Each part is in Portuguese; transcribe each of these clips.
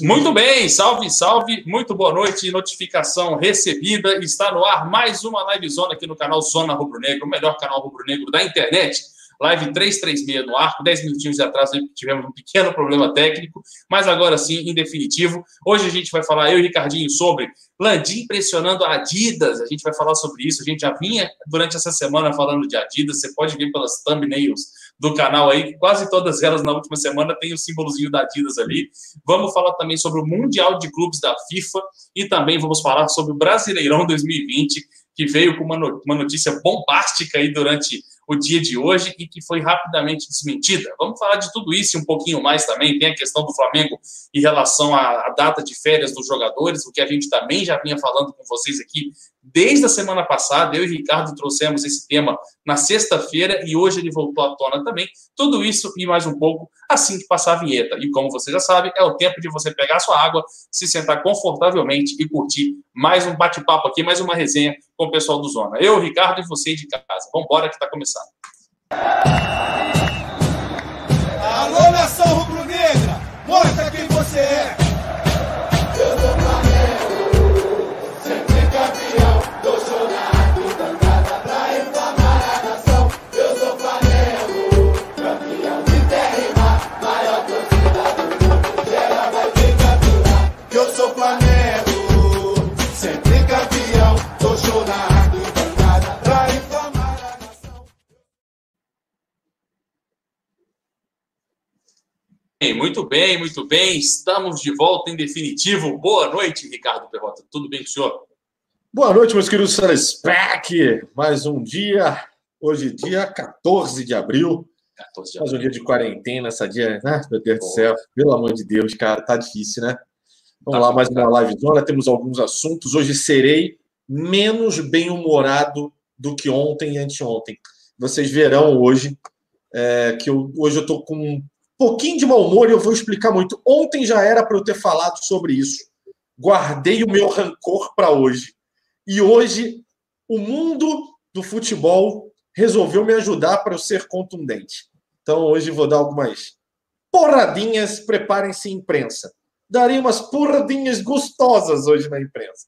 Muito bem, salve, salve, muito boa noite, notificação recebida, está no ar mais uma live zona aqui no canal Zona Rubro Negro, o melhor canal rubro negro da internet. Live 336 no ar, 10 minutinhos de atraso, tivemos um pequeno problema técnico, mas agora sim, em definitivo. Hoje a gente vai falar, eu e Ricardinho, sobre Landim pressionando a Adidas. A gente vai falar sobre isso. A gente já vinha durante essa semana falando de Adidas. Você pode ver pelas thumbnails do canal aí, quase todas elas na última semana tem o símbolozinho da Adidas ali. Vamos falar também sobre o Mundial de Clubes da FIFA e também vamos falar sobre o Brasileirão 2020, que veio com uma notícia bombástica aí durante o dia de hoje e que foi rapidamente desmentida. Vamos falar de tudo isso um pouquinho mais também. Tem a questão do Flamengo em relação à, à data de férias dos jogadores, o que a gente também já vinha falando com vocês aqui desde a semana passada. Eu e Ricardo trouxemos esse tema na sexta-feira e hoje ele voltou à tona também. Tudo isso e mais um pouco assim que passar a vinheta. E como você já sabe, é o tempo de você pegar sua água, se sentar confortavelmente e curtir mais um bate-papo aqui, mais uma resenha com o pessoal do Zona. Eu, Ricardo e você de casa. Vamos embora que está começando. Alô, nação rubro-negra! Mostra quem você é! Muito bem, muito bem. Estamos de volta em definitivo. Boa noite, Ricardo Perrota. Tudo bem com o senhor? Boa noite, meus queridos Telespec. Mais um dia. Hoje, dia 14 de abril. 14 de abril. Mais um dia de quarentena, essa dia, né? Meu Deus do céu. Pelo amor de Deus, cara, tá difícil, né? Vamos tá lá, mais uma live zona. Temos alguns assuntos. Hoje serei menos bem-humorado do que ontem e anteontem. Vocês verão hoje é, que eu, hoje eu tô com pouquinho de mau humor e eu vou explicar muito. Ontem já era para eu ter falado sobre isso. Guardei o meu rancor para hoje. E hoje o mundo do futebol resolveu me ajudar para eu ser contundente. Então hoje vou dar algumas porradinhas. Preparem-se, imprensa. Darei umas porradinhas gostosas hoje na imprensa.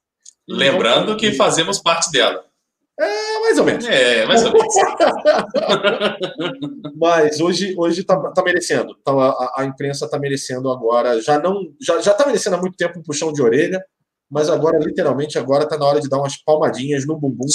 Lembrando que fazemos parte dela. É, mais ou menos. É, mais ou menos. Mas hoje hoje tá, tá merecendo. Então, a, a imprensa tá merecendo agora. Já não já, já tá merecendo há muito tempo um puxão de orelha, mas agora, literalmente, agora tá na hora de dar umas palmadinhas no bumbum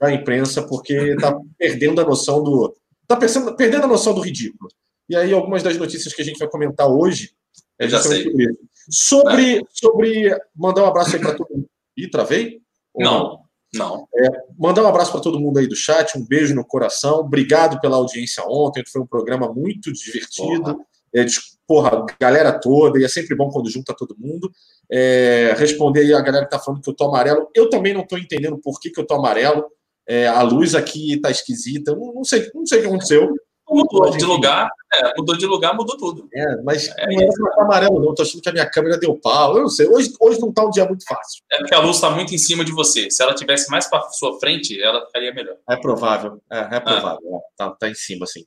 da imprensa, porque tá perdendo a noção do. Tá perdendo, perdendo a noção do ridículo. E aí, algumas das notícias que a gente vai comentar hoje é sobre isso. Sobre, é. sobre. Mandar um abraço aí para todo mundo. Ih, travei? não. não? Não. É, mandar um abraço para todo mundo aí do chat, um beijo no coração. Obrigado pela audiência ontem, foi um programa muito divertido. Porra. É, de, porra, galera toda, e é sempre bom quando junta todo mundo. É, responder aí a galera que tá falando que eu tô amarelo. Eu também não tô entendendo por que, que eu tô amarelo. É, a luz aqui tá esquisita. Não, não, sei, não sei o que aconteceu. Mudou de lugar, é, mudou de lugar, mudou tudo. É, mas é, não é pra amarelo, não. Tô achando que a minha câmera deu pau. Eu não sei. Hoje, hoje não tá um dia muito fácil. É porque a luz está muito em cima de você. Se ela tivesse mais para sua frente, ela ficaria melhor. É provável. É, é provável. Ah. Tá, tá em cima, assim.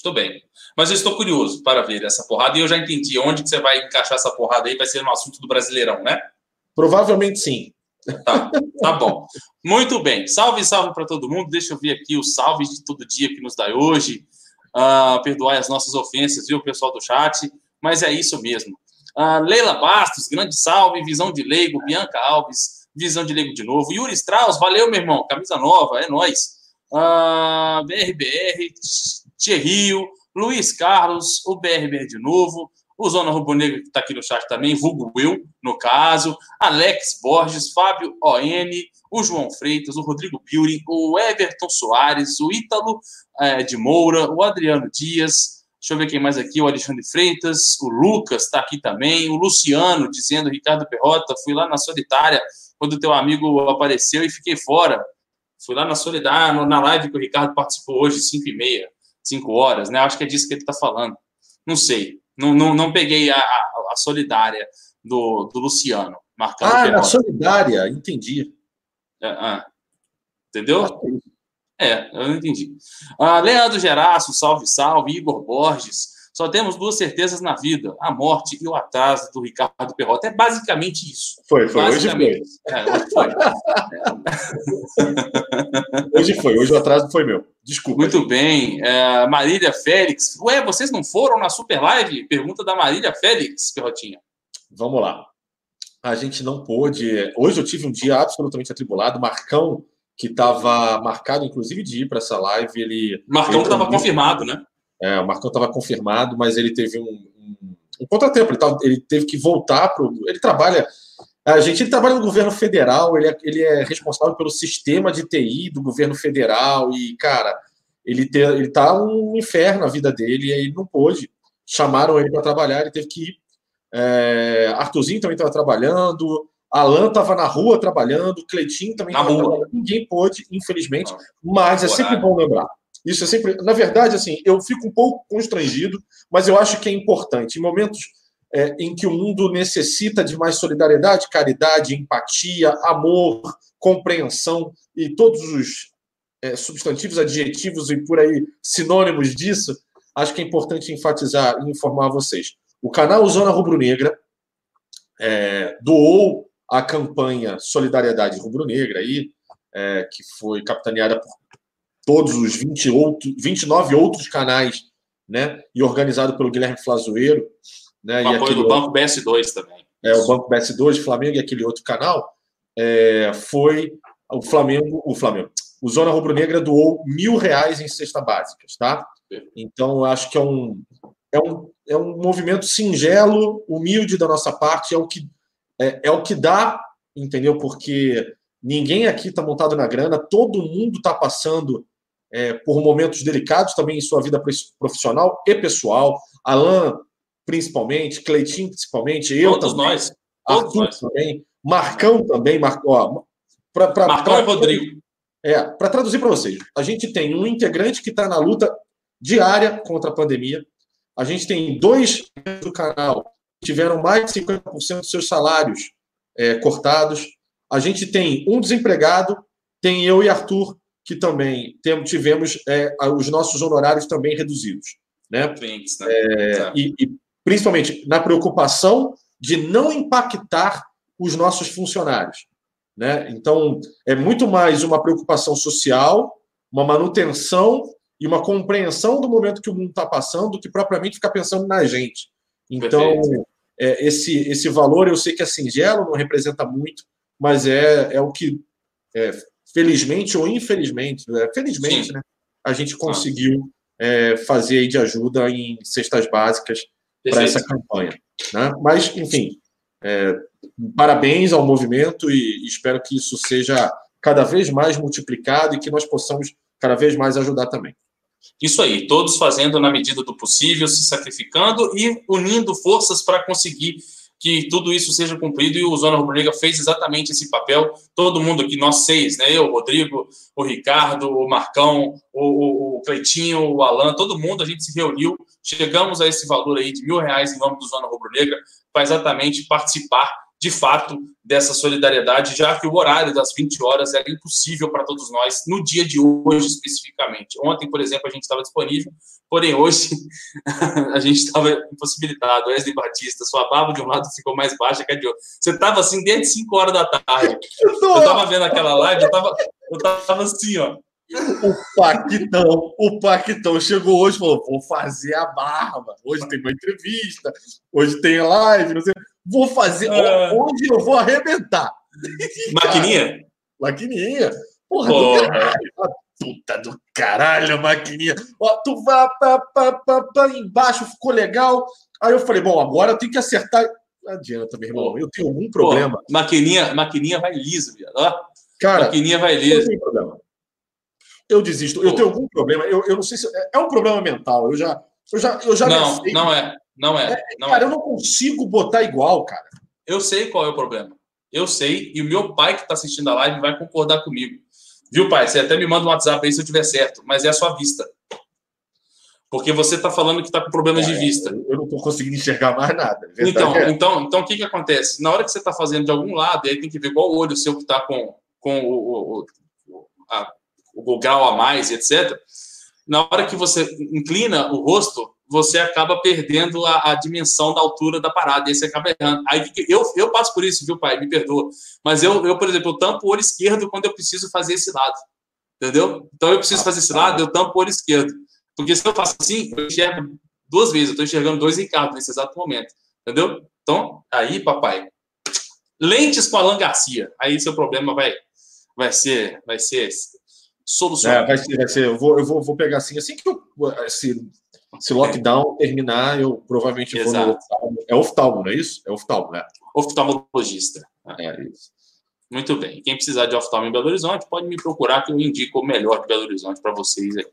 Tudo bem. Mas eu estou curioso para ver essa porrada e eu já entendi onde que você vai encaixar essa porrada aí. Vai ser no assunto do Brasileirão, né? Provavelmente sim. Tá, tá bom. Muito bem. Salve, salve para todo mundo. Deixa eu ver aqui os salves de todo dia que nos dá hoje. Uh, perdoai as nossas ofensas, viu, pessoal do chat? Mas é isso mesmo. Uh, Leila Bastos, grande salve. Visão de Leigo, Bianca Alves, Visão de Leigo de novo. Yuri Strauss, valeu, meu irmão. Camisa nova, é nóis. Uh, ah, BRBR, Thierry, Luiz Carlos, o BRBR de novo o Zona Rubro Negro, que está aqui no chat também, Vulgo Will, no caso, Alex Borges, Fábio ON, o João Freitas, o Rodrigo Piuri, o Everton Soares, o Ítalo é, de Moura, o Adriano Dias, deixa eu ver quem mais aqui, o Alexandre Freitas, o Lucas está aqui também, o Luciano dizendo, Ricardo Perrota, fui lá na Solitária quando teu amigo apareceu e fiquei fora. Fui lá na Solidária, na live que o Ricardo participou hoje, 5 e meia, 5 horas, né? Acho que é disso que ele está falando. Não sei. Não, não, não peguei a, a, a solidária do, do Luciano. Marcando ah, a solidária, entendi. É, ah, entendeu? É, eu não entendi. Ah, Leandro Geraço, salve, salve. Igor Borges. Só temos duas certezas na vida: a morte e o atraso do Ricardo Perrota. É basicamente isso. Foi, foi. Hoje foi. É, hoje foi. hoje foi. Hoje o atraso foi meu. Desculpa. Muito gente. bem. É, Marília Félix. Ué, vocês não foram na Super Live? Pergunta da Marília Félix, Perrotinha. Vamos lá. A gente não pôde. Hoje eu tive um dia absolutamente atribulado. Marcão, que estava marcado, inclusive, de ir para essa live, ele. Marcão estava confirmado, né? É, o Marcão estava confirmado, mas ele teve um, um, um contratempo. Ele, tava, ele, teve que voltar para Ele trabalha. A gente ele trabalha no governo federal, ele é, ele é responsável pelo sistema de TI do governo federal e, cara, ele, te, ele tá um inferno a vida dele e aí não pôde. Chamaram ele para trabalhar, ele teve que ir. É, Arthurzinho também estava trabalhando, Alan estava na rua trabalhando, Cleitinho também estava trabalhando. Ninguém pôde, infelizmente, mas é sempre bom lembrar. Isso é sempre. Na verdade, assim, eu fico um pouco constrangido, mas eu acho que é importante. Em momentos é, em que o mundo necessita de mais solidariedade, caridade, empatia, amor, compreensão e todos os é, substantivos, adjetivos e por aí sinônimos disso, acho que é importante enfatizar e informar vocês. O canal Zona Rubro Negra é, doou a campanha Solidariedade Rubro Negra, aí, é, que foi capitaneada por todos os 20 outro, 29 outros canais, né? E organizado pelo Guilherme Flazoeiro. Né, o apoio aquele, do Banco BS2 também. É, o Banco BS2, Flamengo e aquele outro canal, é, foi o Flamengo, o Flamengo. O Zona Rubro Negra doou mil reais em cesta básicas, tá? Então, acho que é um, é um, é um movimento singelo, humilde da nossa parte, é o que, é, é o que dá, entendeu? Porque ninguém aqui está montado na grana, todo mundo está passando é, por momentos delicados também em sua vida profissional e pessoal. Alan, principalmente, Cleitinho, principalmente, eu Todos também. Nós. Todos nós. também. Marcão também. Mar... Ó, pra, pra, Marcão pra, e Rodrigo. É, para traduzir para vocês, a gente tem um integrante que está na luta diária contra a pandemia. A gente tem dois do canal que tiveram mais de 50% dos seus salários é, cortados. A gente tem um desempregado, tem eu e Arthur que também tivemos é, os nossos honorários também reduzidos. Né? né? É, e, e, principalmente na preocupação de não impactar os nossos funcionários. Né? Então, é muito mais uma preocupação social, uma manutenção e uma compreensão do momento que o mundo está passando do que propriamente ficar pensando na gente. Então, é, esse, esse valor eu sei que é singelo, não representa muito, mas é, é o que é, felizmente ou infelizmente, né? felizmente, Sim. né, a gente conseguiu é, fazer de ajuda em cestas básicas para essa campanha. Né? Mas, enfim, é, parabéns ao movimento e espero que isso seja cada vez mais multiplicado e que nós possamos cada vez mais ajudar também. Isso aí, todos fazendo na medida do possível, se sacrificando e unindo forças para conseguir que tudo isso seja cumprido e o Zona Rubro Negra fez exatamente esse papel. Todo mundo aqui, nós seis, né? Eu, o Rodrigo, o Ricardo, o Marcão, o, o, o Cleitinho, o Alan, todo mundo, a gente se reuniu, chegamos a esse valor aí de mil reais em nome do Zona Rubro Negra para exatamente participar de fato, dessa solidariedade, já que o horário das 20 horas era impossível para todos nós, no dia de hoje especificamente. Ontem, por exemplo, a gente estava disponível, porém hoje a gente estava impossibilitado. Wesley Batista, sua barba de um lado ficou mais baixa que a de outro. Você estava assim desde 5 horas da tarde. Eu estava vendo aquela live, eu estava eu tava assim, ó. O Paquitão, o Paquitão chegou hoje e falou: vou fazer a barba. Hoje tem uma entrevista, hoje tem live, não sei. Vou fazer. Uh... Onde eu vou arrebentar? Maquininha? maquininha. Porra, Porra. do caralho. Puta do caralho, maquininha. Ó, tu vai pra, pra, pra, pra embaixo, ficou legal. Aí eu falei, bom, agora eu tenho que acertar. Não adianta, meu irmão. Eu tenho algum problema. Pô, maquininha, maquininha vai liso, viado. Ó, Cara, maquininha vai liso. Eu desisto. Eu tenho algum problema. Eu, eu não sei se. É, é um problema mental. Eu já. Eu já, eu já não, não é. Não é. é não cara, é. eu não consigo botar igual, cara. Eu sei qual é o problema. Eu sei, e o meu pai que está assistindo a live vai concordar comigo. Viu, pai? Você até me manda um WhatsApp aí se eu tiver certo, mas é a sua vista. Porque você está falando que está com problemas é, de vista. Eu não estou conseguindo enxergar mais nada. Então, é. então, então, o que, que acontece? Na hora que você está fazendo de algum lado, aí tem que ver qual o olho seu que está com, com o, o, a, o grau a mais, etc. Na hora que você inclina o rosto, você acaba perdendo a, a, dimensão da altura da parada, e você acaba errando. Aí eu, eu passo por isso, viu, pai? Me perdoa. Mas eu, eu, por exemplo, eu tampo o olho esquerdo quando eu preciso fazer esse lado. Entendeu? Então eu preciso fazer esse lado, eu tampo o olho esquerdo. Porque se eu faço assim, eu enxergo duas vezes, eu estou enxergando dois Ricardo nesse exato momento. Entendeu? Então, aí, papai. Lentes com Alan Garcia. Aí seu problema vai, vai ser, vai ser solucionado. É, vai ser, vai ser. Eu vou, eu vou, vou pegar assim, assim que eu, esse, esse lockdown terminar, eu provavelmente Exato. vou no oftalmo. É oftalmo, não é isso? É oftalmo, né? Oftalmologista. É isso. Muito bem. Quem precisar de oftalmo em Belo Horizonte, pode me procurar que eu indico o melhor de Belo Horizonte para vocês aí.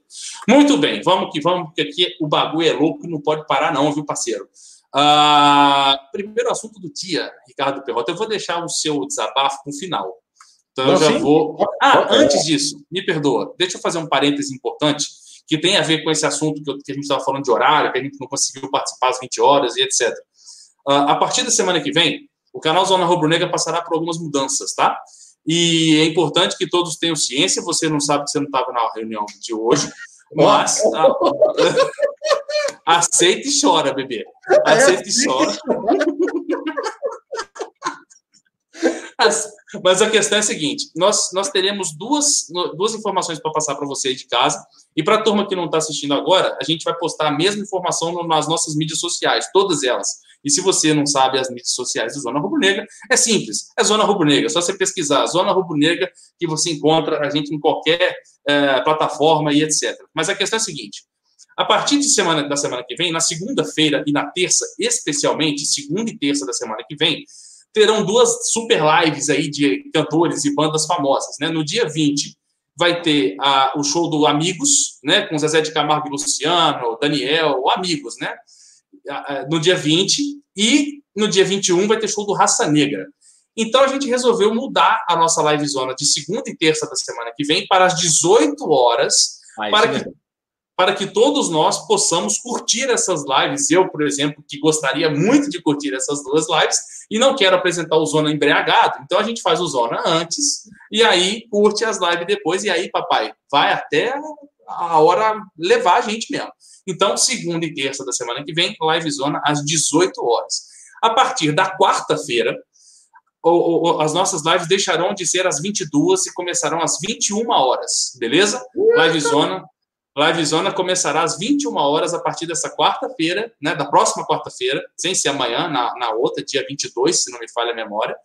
Muito bem, vamos que vamos, porque aqui o bagulho é louco e não pode parar não, viu, parceiro? Ah, primeiro assunto do dia, Ricardo Perrota. Eu vou deixar o seu desabafo no final. Então eu já sim. vou. Ah, antes disso, me perdoa. Deixa eu fazer um parêntese importante que tem a ver com esse assunto que, eu, que a gente estava falando de horário, que a gente não conseguiu participar às 20 horas e etc. Ah, a partir da semana que vem, o canal Zona Rubro Negra passará por algumas mudanças, tá? E é importante que todos tenham ciência. Você não sabe que você não estava na reunião de hoje, mas. Ah, Aceita e chora, bebê. Aceita e chora. Mas a questão é a seguinte: nós, nós teremos duas, duas informações para passar para vocês de casa. E para a turma que não está assistindo agora, a gente vai postar a mesma informação nas nossas mídias sociais, todas elas. E se você não sabe as mídias sociais do Zona Rubro Negra, é simples: é Zona Rubro Negra. É só você pesquisar Zona Rubro Negra que você encontra a gente em qualquer é, plataforma e etc. Mas a questão é a seguinte: a partir de semana, da semana que vem, na segunda-feira e na terça, especialmente, segunda e terça da semana que vem, terão duas super lives aí de cantores e bandas famosas. Né? No dia 20 vai ter a, o show do Amigos, né? com Zezé de Camargo e Luciano, Daniel, Amigos, né? No dia 20. E no dia 21 vai ter show do Raça Negra. Então a gente resolveu mudar a nossa live zona de segunda e terça da semana que vem para as 18 horas, para que para que todos nós possamos curtir essas lives. Eu, por exemplo, que gostaria muito de curtir essas duas lives e não quero apresentar o Zona embriagado, então a gente faz o Zona antes e aí curte as lives depois e aí, papai, vai até a hora levar a gente mesmo. Então, segunda e terça da semana que vem, live Zona às 18 horas. A partir da quarta-feira, as nossas lives deixarão de ser às 22 e começarão às 21 horas, beleza? Live Zona Live Zona começará às 21 horas a partir dessa quarta-feira, né, da próxima quarta-feira, sem ser amanhã, na, na outra, dia 22, se não me falha a memória.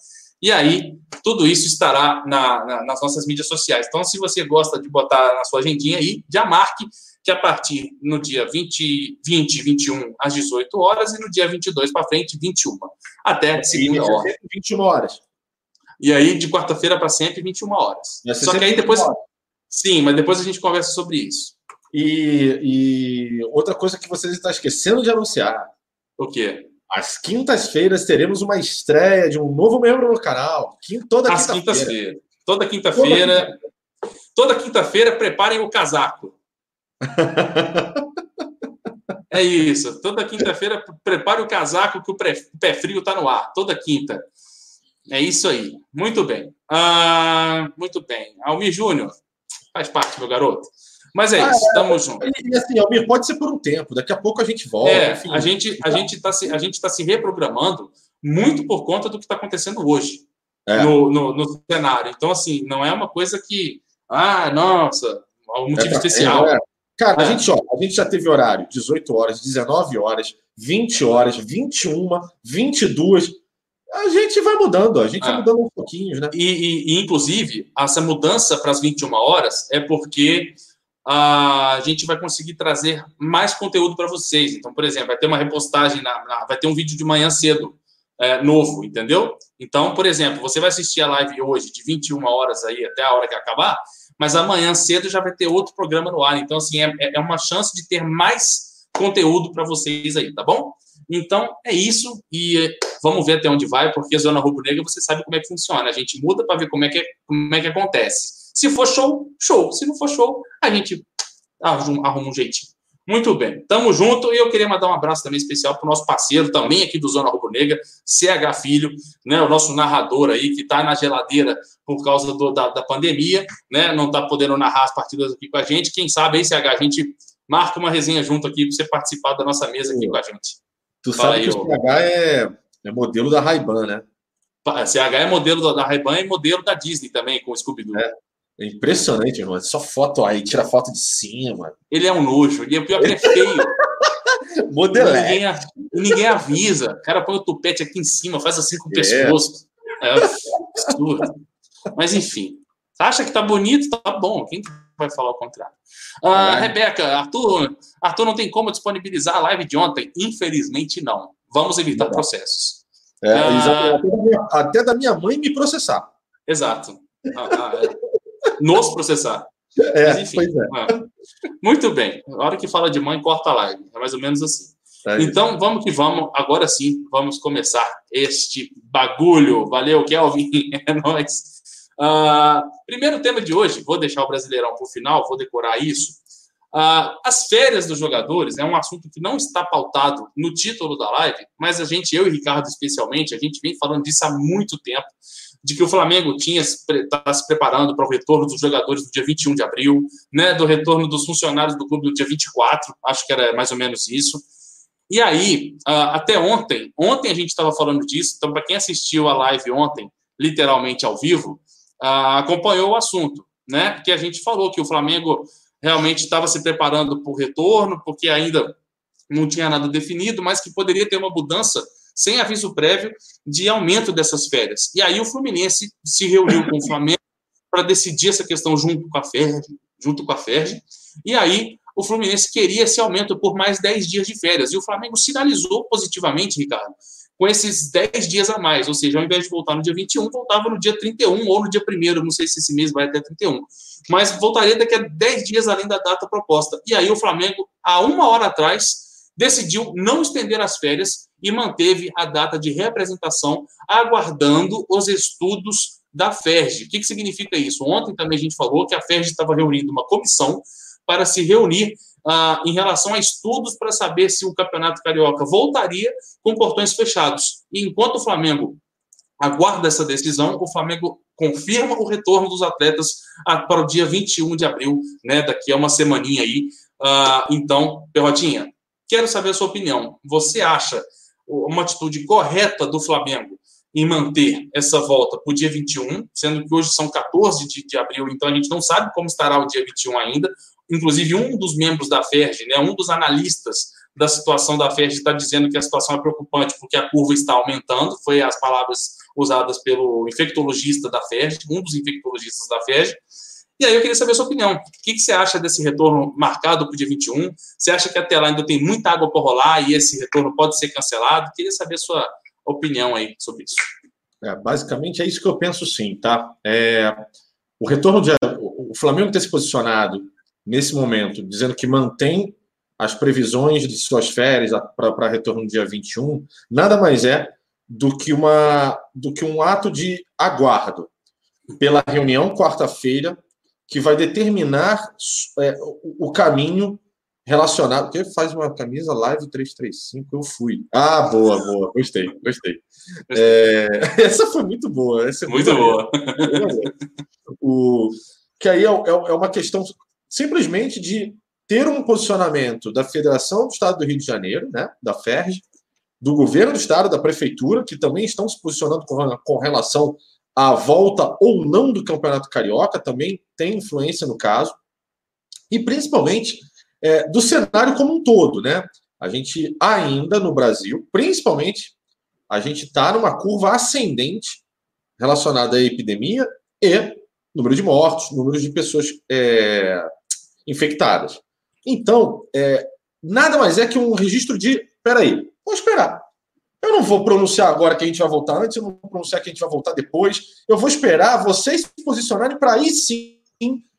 E aí, tudo isso estará na, na, nas nossas mídias sociais. Então, se você gosta de botar na sua agendinha aí, já marque que a partir no dia 20, 20 21 às 18 horas e no dia 22 para frente, 21. Até segunda hora. 21 horas. E aí, de quarta-feira para sempre, 21 horas. Só que aí depois. Sim, mas depois a gente conversa sobre isso. E, e outra coisa que vocês estão esquecendo de anunciar. O quê? Às quintas-feiras teremos uma estreia de um novo membro no canal. Toda Às quintas-feiras. Toda quinta-feira. Toda quinta-feira, preparem o casaco. é isso. Toda quinta-feira, prepare o casaco que o pé frio está no ar. Toda quinta. É isso aí. Muito bem. Ah, muito bem. Almir Júnior, faz parte, meu garoto. Mas é ah, isso, é, juntos. E assim, Almir, pode ser por um tempo, daqui a pouco a gente volta. É, enfim. a gente a está se, a gente tá se reprogramando muito por conta do que está acontecendo hoje é. no, no, no, cenário. Então, assim, não é uma coisa que, ah, nossa, um motivo é especial. É. Cara, a, é. gente, ó, a gente já teve horário 18 horas, 19 horas, 20 horas, 21, 22. A gente vai mudando, a gente vai é. mudando um pouquinho, né? E, e, e inclusive, essa mudança para as 21 horas é porque a gente vai conseguir trazer mais conteúdo para vocês. Então, por exemplo, vai ter uma repostagem, na, na, vai ter um vídeo de manhã cedo é, novo, entendeu? Então, por exemplo, você vai assistir a live hoje de 21 horas aí até a hora que acabar, mas amanhã cedo já vai ter outro programa no ar. Então, assim, é, é uma chance de ter mais conteúdo para vocês aí, tá bom? Então, é isso. E vamos ver até onde vai, porque Zona Rubro Negra você sabe como é que funciona. A gente muda para ver como é, que, como é que acontece. Se for show, show. Se não for show, a gente arruma um jeitinho. Muito bem, tamo junto e eu queria mandar um abraço também especial para o nosso parceiro também aqui do Zona Rubro Negra, CH Filho, né, o nosso narrador aí que está na geladeira por causa do, da, da pandemia, né, não está podendo narrar as partidas aqui com a gente. Quem sabe aí, CH, a gente marca uma resenha junto aqui para você participar da nossa mesa aqui com a gente. Tu Fala sabe aí, que o CH é, é modelo da Ray-Ban, né? CH é modelo da Ray-Ban e modelo da Disney também, com o Scooby-Doo. É. é. impressionante, irmão. Só foto aí, tira foto de cima. Ele é um nojo. E o pior que ele é feio. Modelé. Ninguém, ninguém avisa. O cara põe o tupete aqui em cima, faz assim com o é. pescoço. É absurdo. Mas enfim. Acha que tá bonito? Tá bom. Quem vai falar o contrário? Uh, Rebeca, Arthur, Arthur não tem como disponibilizar a live de ontem. Infelizmente, não. Vamos evitar processos. É, uh, até da minha mãe me processar. Exato. Ah, é. Nos processar. É, Mas, enfim, é. Muito bem. A hora que fala de mãe, corta a live. É mais ou menos assim. É então, vamos que vamos. Agora sim, vamos começar este bagulho. Valeu, Kelvin. É nóis. Uh, primeiro tema de hoje, vou deixar o Brasileirão para o final, vou decorar isso. Uh, as férias dos jogadores é um assunto que não está pautado no título da live, mas a gente, eu e Ricardo especialmente, a gente vem falando disso há muito tempo, de que o Flamengo tinha está se preparando para o retorno dos jogadores no dia 21 de abril, né, do retorno dos funcionários do clube no dia 24, acho que era mais ou menos isso. E aí, uh, até ontem, ontem a gente estava falando disso, então para quem assistiu a live ontem, literalmente ao vivo, acompanhou o assunto, né? Porque a gente falou que o Flamengo realmente estava se preparando para o retorno, porque ainda não tinha nada definido, mas que poderia ter uma mudança sem aviso prévio de aumento dessas férias. E aí o Fluminense se reuniu com o Flamengo para decidir essa questão junto com a Ferg, junto com a Ferg. E aí o Fluminense queria esse aumento por mais 10 dias de férias. E o Flamengo sinalizou positivamente, Ricardo, com esses 10 dias a mais, ou seja, ao invés de voltar no dia 21, voltava no dia 31 ou no dia 1 não sei se esse mês vai até 31, mas voltaria daqui a 10 dias além da data proposta. E aí o Flamengo, há uma hora atrás, decidiu não estender as férias e manteve a data de representação, aguardando os estudos da FERJ. O que, que significa isso? Ontem também a gente falou que a FERJ estava reunindo uma comissão para se reunir ah, em relação a estudos para saber se o Campeonato Carioca voltaria com portões fechados. E enquanto o Flamengo aguarda essa decisão, o Flamengo confirma o retorno dos atletas para o dia 21 de abril, né, daqui a uma semaninha aí. Ah, então, Perrotinha, quero saber a sua opinião. Você acha uma atitude correta do Flamengo em manter essa volta para o dia 21, sendo que hoje são 14 de, de abril, então a gente não sabe como estará o dia 21 ainda, inclusive um dos membros da FERJ, né, um dos analistas da situação da FERJ está dizendo que a situação é preocupante porque a curva está aumentando, foi as palavras usadas pelo infectologista da FERJ, um dos infectologistas da FERJ. E aí eu queria saber a sua opinião. O que, que você acha desse retorno marcado para o dia 21? Você acha que até lá ainda tem muita água para rolar e esse retorno pode ser cancelado? Queria saber a sua opinião aí sobre isso. É, basicamente é isso que eu penso sim, tá? É, o retorno de o Flamengo ter se posicionado nesse momento, dizendo que mantém as previsões de suas férias para retorno no dia 21, nada mais é do que, uma, do que um ato de aguardo pela reunião quarta-feira que vai determinar é, o, caminho relacionado. Porque faz uma camisa live 335, eu fui. Ah, boa, boa. Gostei, gostei. É, essa foi muito boa. Essa é muito, muito boa. boa. o, que aí é, é, é uma questão simplesmente de ter um posicionamento da Federação do Estado do Rio de Janeiro, né, da FERJ, do governo do Estado, da Prefeitura, que também estão se posicionando com, com relação à volta ou não do Campeonato Carioca, também tem influência no caso, e principalmente é, do cenário como um todo. Né? A gente ainda no Brasil, principalmente, a gente está numa curva ascendente relacionada à epidemia e número de mortos, número de pessoas é, infectadas. Então, é, nada mais é que um registro de. Peraí, vou esperar. Eu não vou pronunciar agora que a gente vai voltar antes, eu não vou pronunciar que a gente vai voltar depois. Eu vou esperar vocês se posicionarem para aí sim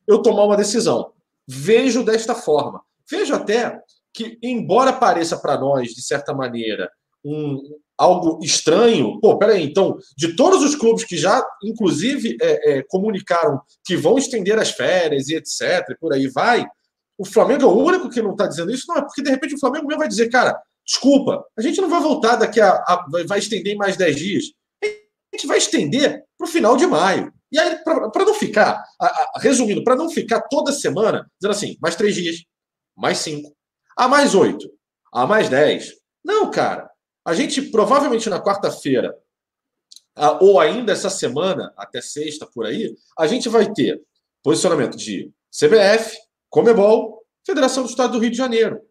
eu tomar uma decisão. Vejo desta forma. Vejo até que, embora pareça para nós, de certa maneira, um, algo estranho. Pô, peraí, então, de todos os clubes que já, inclusive, é, é, comunicaram que vão estender as férias e etc., por aí vai, o Flamengo é o único que não está dizendo isso? Não, é porque de repente o Flamengo mesmo vai dizer, cara, desculpa, a gente não vai voltar daqui a. a vai estender mais 10 dias. A gente vai estender para o final de maio. E aí, para não ficar, a, a, resumindo, para não ficar toda semana dizendo assim, mais três dias, mais 5. Ah, mais 8. Ah, mais 10. Não, cara. A gente provavelmente na quarta-feira, ou ainda essa semana, até sexta por aí, a gente vai ter posicionamento de CBF, Comebol, Federação do Estado do Rio de Janeiro.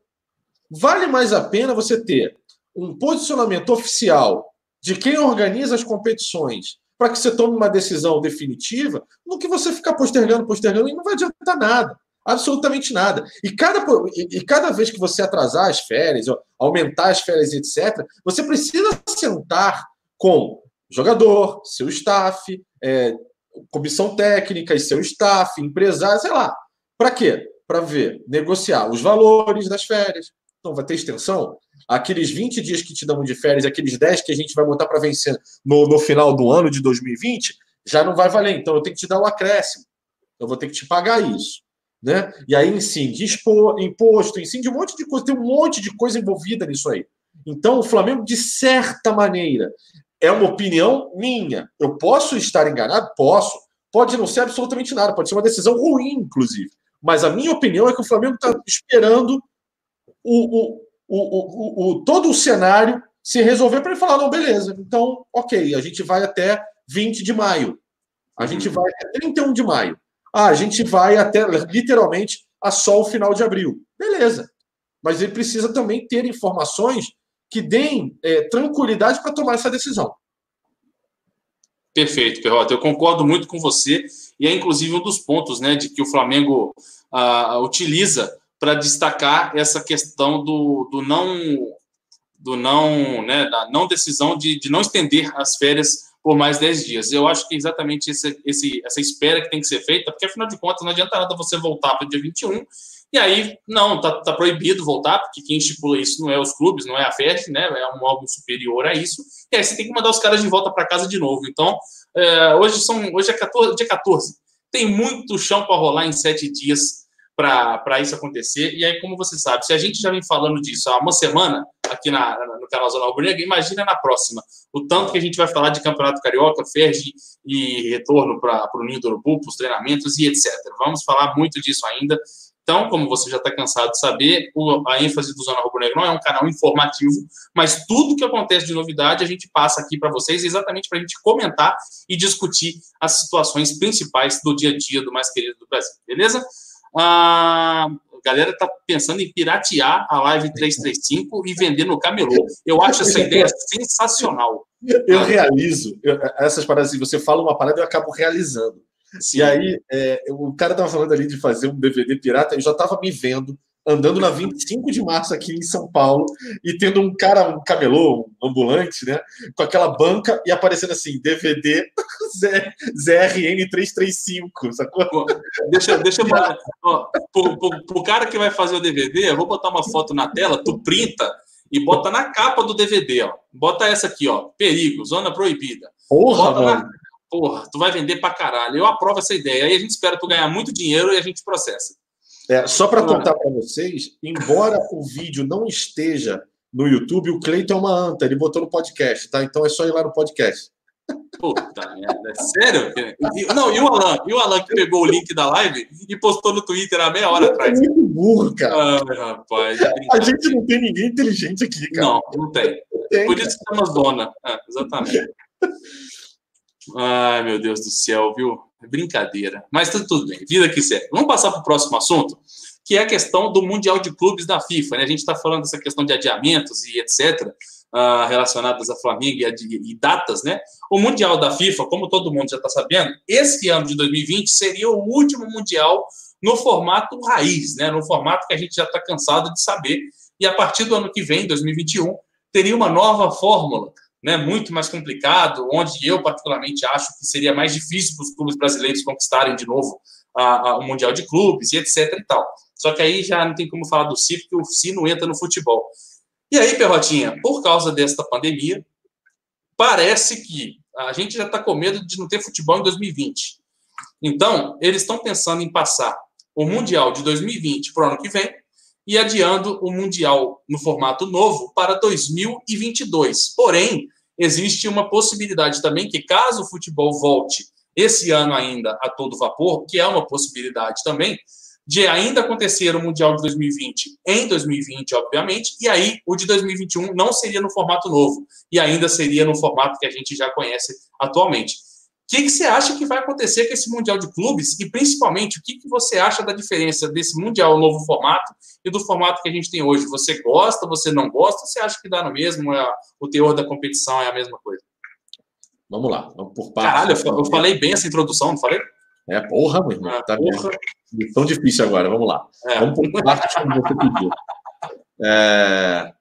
Vale mais a pena você ter um posicionamento oficial de quem organiza as competições para que você tome uma decisão definitiva, do que você ficar postergando, postergando e não vai adiantar nada. Absolutamente nada. E cada, e, cada vez que você atrasar as férias, aumentar as férias, etc., você precisa sentar com jogador, seu staff, é, comissão técnica e seu staff, empresário, sei lá. Para quê? Para ver, negociar os valores das férias. Então, vai ter extensão? Aqueles 20 dias que te dão de férias, aqueles 10 que a gente vai botar para vencer no, no final do ano de 2020, já não vai valer. Então, eu tenho que te dar um acréscimo. Eu vou ter que te pagar isso. Né? E aí incide imposto, incide um monte de coisa, tem um monte de coisa envolvida nisso aí. Então, o Flamengo, de certa maneira, é uma opinião minha. Eu posso estar enganado? Posso. Pode não ser absolutamente nada, pode ser uma decisão ruim, inclusive. Mas a minha opinião é que o Flamengo está esperando o, o, o, o, todo o cenário se resolver para ele falar: não, beleza, então, ok, a gente vai até 20 de maio. A gente vai até 31 de maio. Ah, a gente vai até, literalmente, a só o final de abril. Beleza. Mas ele precisa também ter informações que deem é, tranquilidade para tomar essa decisão. Perfeito, Perrota. Eu concordo muito com você. E é, inclusive, um dos pontos né, de que o Flamengo ah, utiliza para destacar essa questão do, do não do não, né, da não decisão de, de não estender as férias por mais 10 dias. Eu acho que é exatamente esse, esse, essa espera que tem que ser feita, porque afinal de contas não adianta nada você voltar para o dia 21 e aí, não, tá, tá, proibido voltar, porque quem estipula isso não é os clubes, não é a FED, né? É um algo superior a isso. E aí você tem que mandar os caras de volta para casa de novo. Então, é, hoje são hoje é 14, dia 14. Tem muito chão para rolar em sete dias para isso acontecer. E aí, como você sabe, se a gente já vem falando disso há uma semana aqui na, no canal Zona Rubro imagina na próxima o tanto que a gente vai falar de Campeonato Carioca, Ferge e retorno para o Ninho do Urubu, os treinamentos e etc. Vamos falar muito disso ainda. Então, como você já está cansado de saber, a ênfase do Zona Rubro Negro não é um canal informativo, mas tudo que acontece de novidade a gente passa aqui para vocês, exatamente para a gente comentar e discutir as situações principais do dia a dia do mais querido do Brasil, beleza? A galera está pensando em piratear a Live 335 e vender no camelô. Eu acho essa ideia sensacional. Eu realizo eu, essas paradas assim, você fala uma parada eu acabo realizando. Sim. E aí, é, o cara estava falando ali de fazer um DVD pirata, eu já estava me vendo andando na 25 de março aqui em São Paulo e tendo um cara, um camelô, um ambulante, né? Com aquela banca e aparecendo assim, DVD ZRN 335, sacou? Pô, deixa, deixa eu falar. Ó, pro, pro, pro, cara que vai fazer o DVD, eu vou botar uma foto na tela, tu printa e bota na capa do DVD, ó. Bota essa aqui, ó. Perigo, zona proibida. Porra, bota mano. Na... Porra, tu vai vender pra caralho. Eu aprovo essa ideia. Aí a gente espera tu ganhar muito dinheiro e a gente processa. É, só para contar para vocês, embora o vídeo não esteja no YouTube, o Cleiton é uma anta, ele botou no podcast, tá? Então é só ir lá no podcast. Puta merda, é sério? Não, e o Alan? E o Alan que pegou o link da live e postou no Twitter há meia hora atrás? É muito burro, cara. Ai, rapaz. É a gente não tem ninguém inteligente aqui, cara. Não, não tem. tem Por isso que chama Zona. É, exatamente. Ai, meu Deus do céu, viu? É brincadeira. Mas tudo, tudo bem, vida que segue. Vamos passar para o próximo assunto, que é a questão do Mundial de Clubes da FIFA. Né? A gente está falando dessa questão de adiamentos e etc., uh, ah, relacionadas a Flamengo e, a, e, datas, né? O Mundial da FIFA, como todo mundo já está sabendo, esse ano de 2020 seria o último Mundial no formato raiz, né? No formato que a gente já está cansado de saber. E a partir do ano que vem, 2021, teria uma nova fórmula né, muito mais complicado, onde eu particularmente acho que seria mais difícil para os clubes brasileiros conquistarem de novo a, a, o Mundial de Clubes e etc e tal. Só que aí já não tem como falar do CIF, porque o CI não entra no futebol. E aí, Perrotinha, por causa desta pandemia, parece que a gente já está com medo de não ter futebol em 2020. Então, eles estão pensando em passar o Mundial de 2020 para o ano que vem e adiando o Mundial no formato novo para 2022. Porém, existe uma possibilidade também que, caso o futebol volte esse ano ainda a todo vapor, que é uma possibilidade também, de ainda acontecer o Mundial de 2020 em 2020, obviamente, e aí o de 2021 não seria no formato novo, e ainda seria no formato que a gente já conhece atualmente. O que, que você acha que vai acontecer com esse Mundial de Clubes? E principalmente, o que, que você acha da diferença desse Mundial novo formato e do formato que a gente tem hoje? Você gosta, você não gosta? Você acha que dá no mesmo? É, o teor da competição é a mesma coisa? Vamos lá, vamos por partes. Caralho, eu, eu falei bem essa introdução, não falei? É, porra, meu irmão. É, tá porra. Bem. Tão difícil agora, vamos lá. É. Vamos por partes como você pediu. É,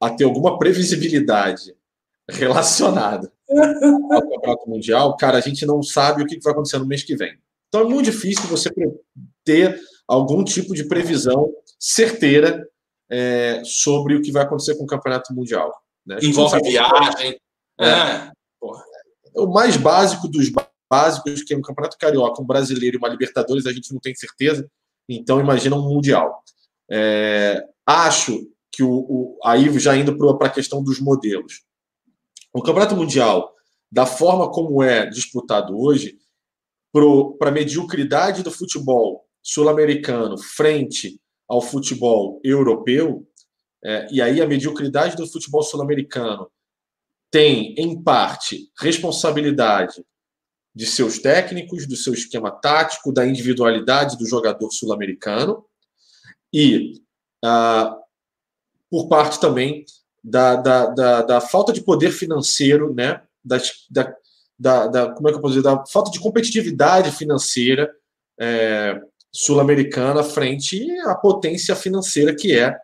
a ter alguma previsibilidade relacionada ao Campeonato Mundial, cara, a gente não sabe o que vai acontecer no mês que vem. Então é muito difícil você ter algum tipo de previsão certeira é, sobre o que vai acontecer com o Campeonato Mundial. Né? Envolve viagem. É. é. O mais básico dos básicos, que é um Campeonato Carioca, um brasileiro e uma Libertadores, a gente não tem certeza. Então, imagina um Mundial. É, acho que o, o, aí já indo para a questão dos modelos. O Campeonato Mundial, da forma como é disputado hoje, para a mediocridade do futebol sul-americano frente ao futebol europeu, é, e aí a mediocridade do futebol sul-americano tem, em parte, responsabilidade de seus técnicos, do seu esquema tático, da individualidade do jogador sul-americano e, ah, por parte também da, da, da, da, falta de poder financeiro, né? Da, da, da, como é que eu posso dizer? Da falta de competitividade financeira é, sul-americana frente à potência financeira que é,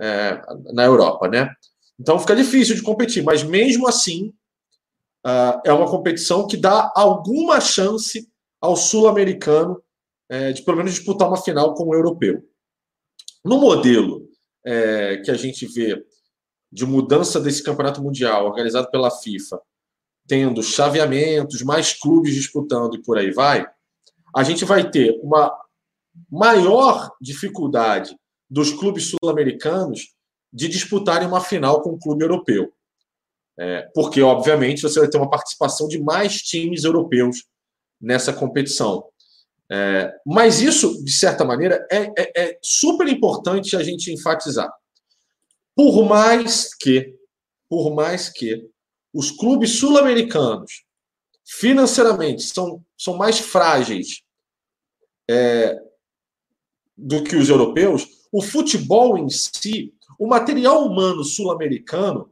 é na Europa, né? Então fica difícil de competir, mas mesmo assim uh, é uma competição que dá alguma chance ao sul-americano é, de pelo menos disputar uma final com o europeu. No modelo é, que a gente vê de mudança desse campeonato mundial organizado pela FIFA, tendo chaveamentos, mais clubes disputando e por aí vai, a gente vai ter uma maior dificuldade dos clubes sul-americanos de disputarem uma final com o um clube europeu. É, porque, obviamente, você vai ter uma participação de mais times europeus nessa competição. É, mas isso, de certa maneira, é, é, é, super importante a gente enfatizar. Por mais que, por mais que os clubes sul-americanos financeiramente são, são mais frágeis é, do que os europeus, o futebol em si, o material humano sul-americano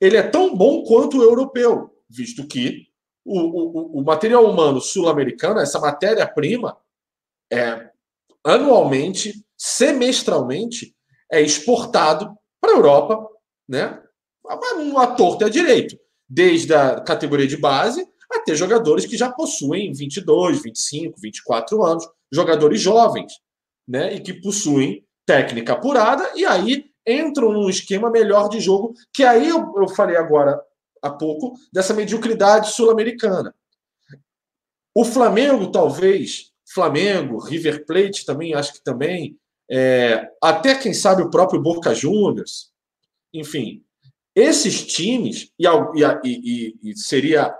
ele é tão bom quanto o europeu, visto que o, o, o material humano sul-americano, essa matéria-prima, é anualmente, semestralmente, é exportado para a Europa, né? A torta é direito, desde a categoria de base até jogadores que já possuem 22, 25, 24 anos, jogadores jovens, né? E que possuem técnica apurada, e aí entram num esquema melhor de jogo, que aí eu, eu falei agora há pouco dessa mediocridade sul-americana. O Flamengo, talvez, Flamengo, River Plate também, acho que também, é, até quem sabe o próprio Boca Juniors, enfim, esses times, e, e, e, seria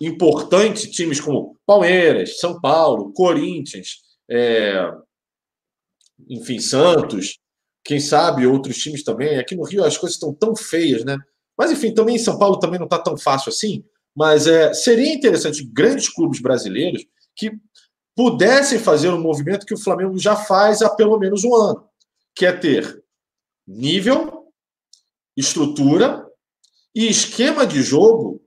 importante times como Palmeiras, São Paulo, Corinthians, é, enfim, Santos, quem sabe outros times também. Aqui no Rio as coisas estão tão feias, né? Mas enfim, também em São Paulo também não está tão fácil assim. Mas é, seria interessante grandes clubes brasileiros que pudessem fazer um movimento que o Flamengo já faz há pelo menos um ano, que é ter nível, estrutura e esquema de jogo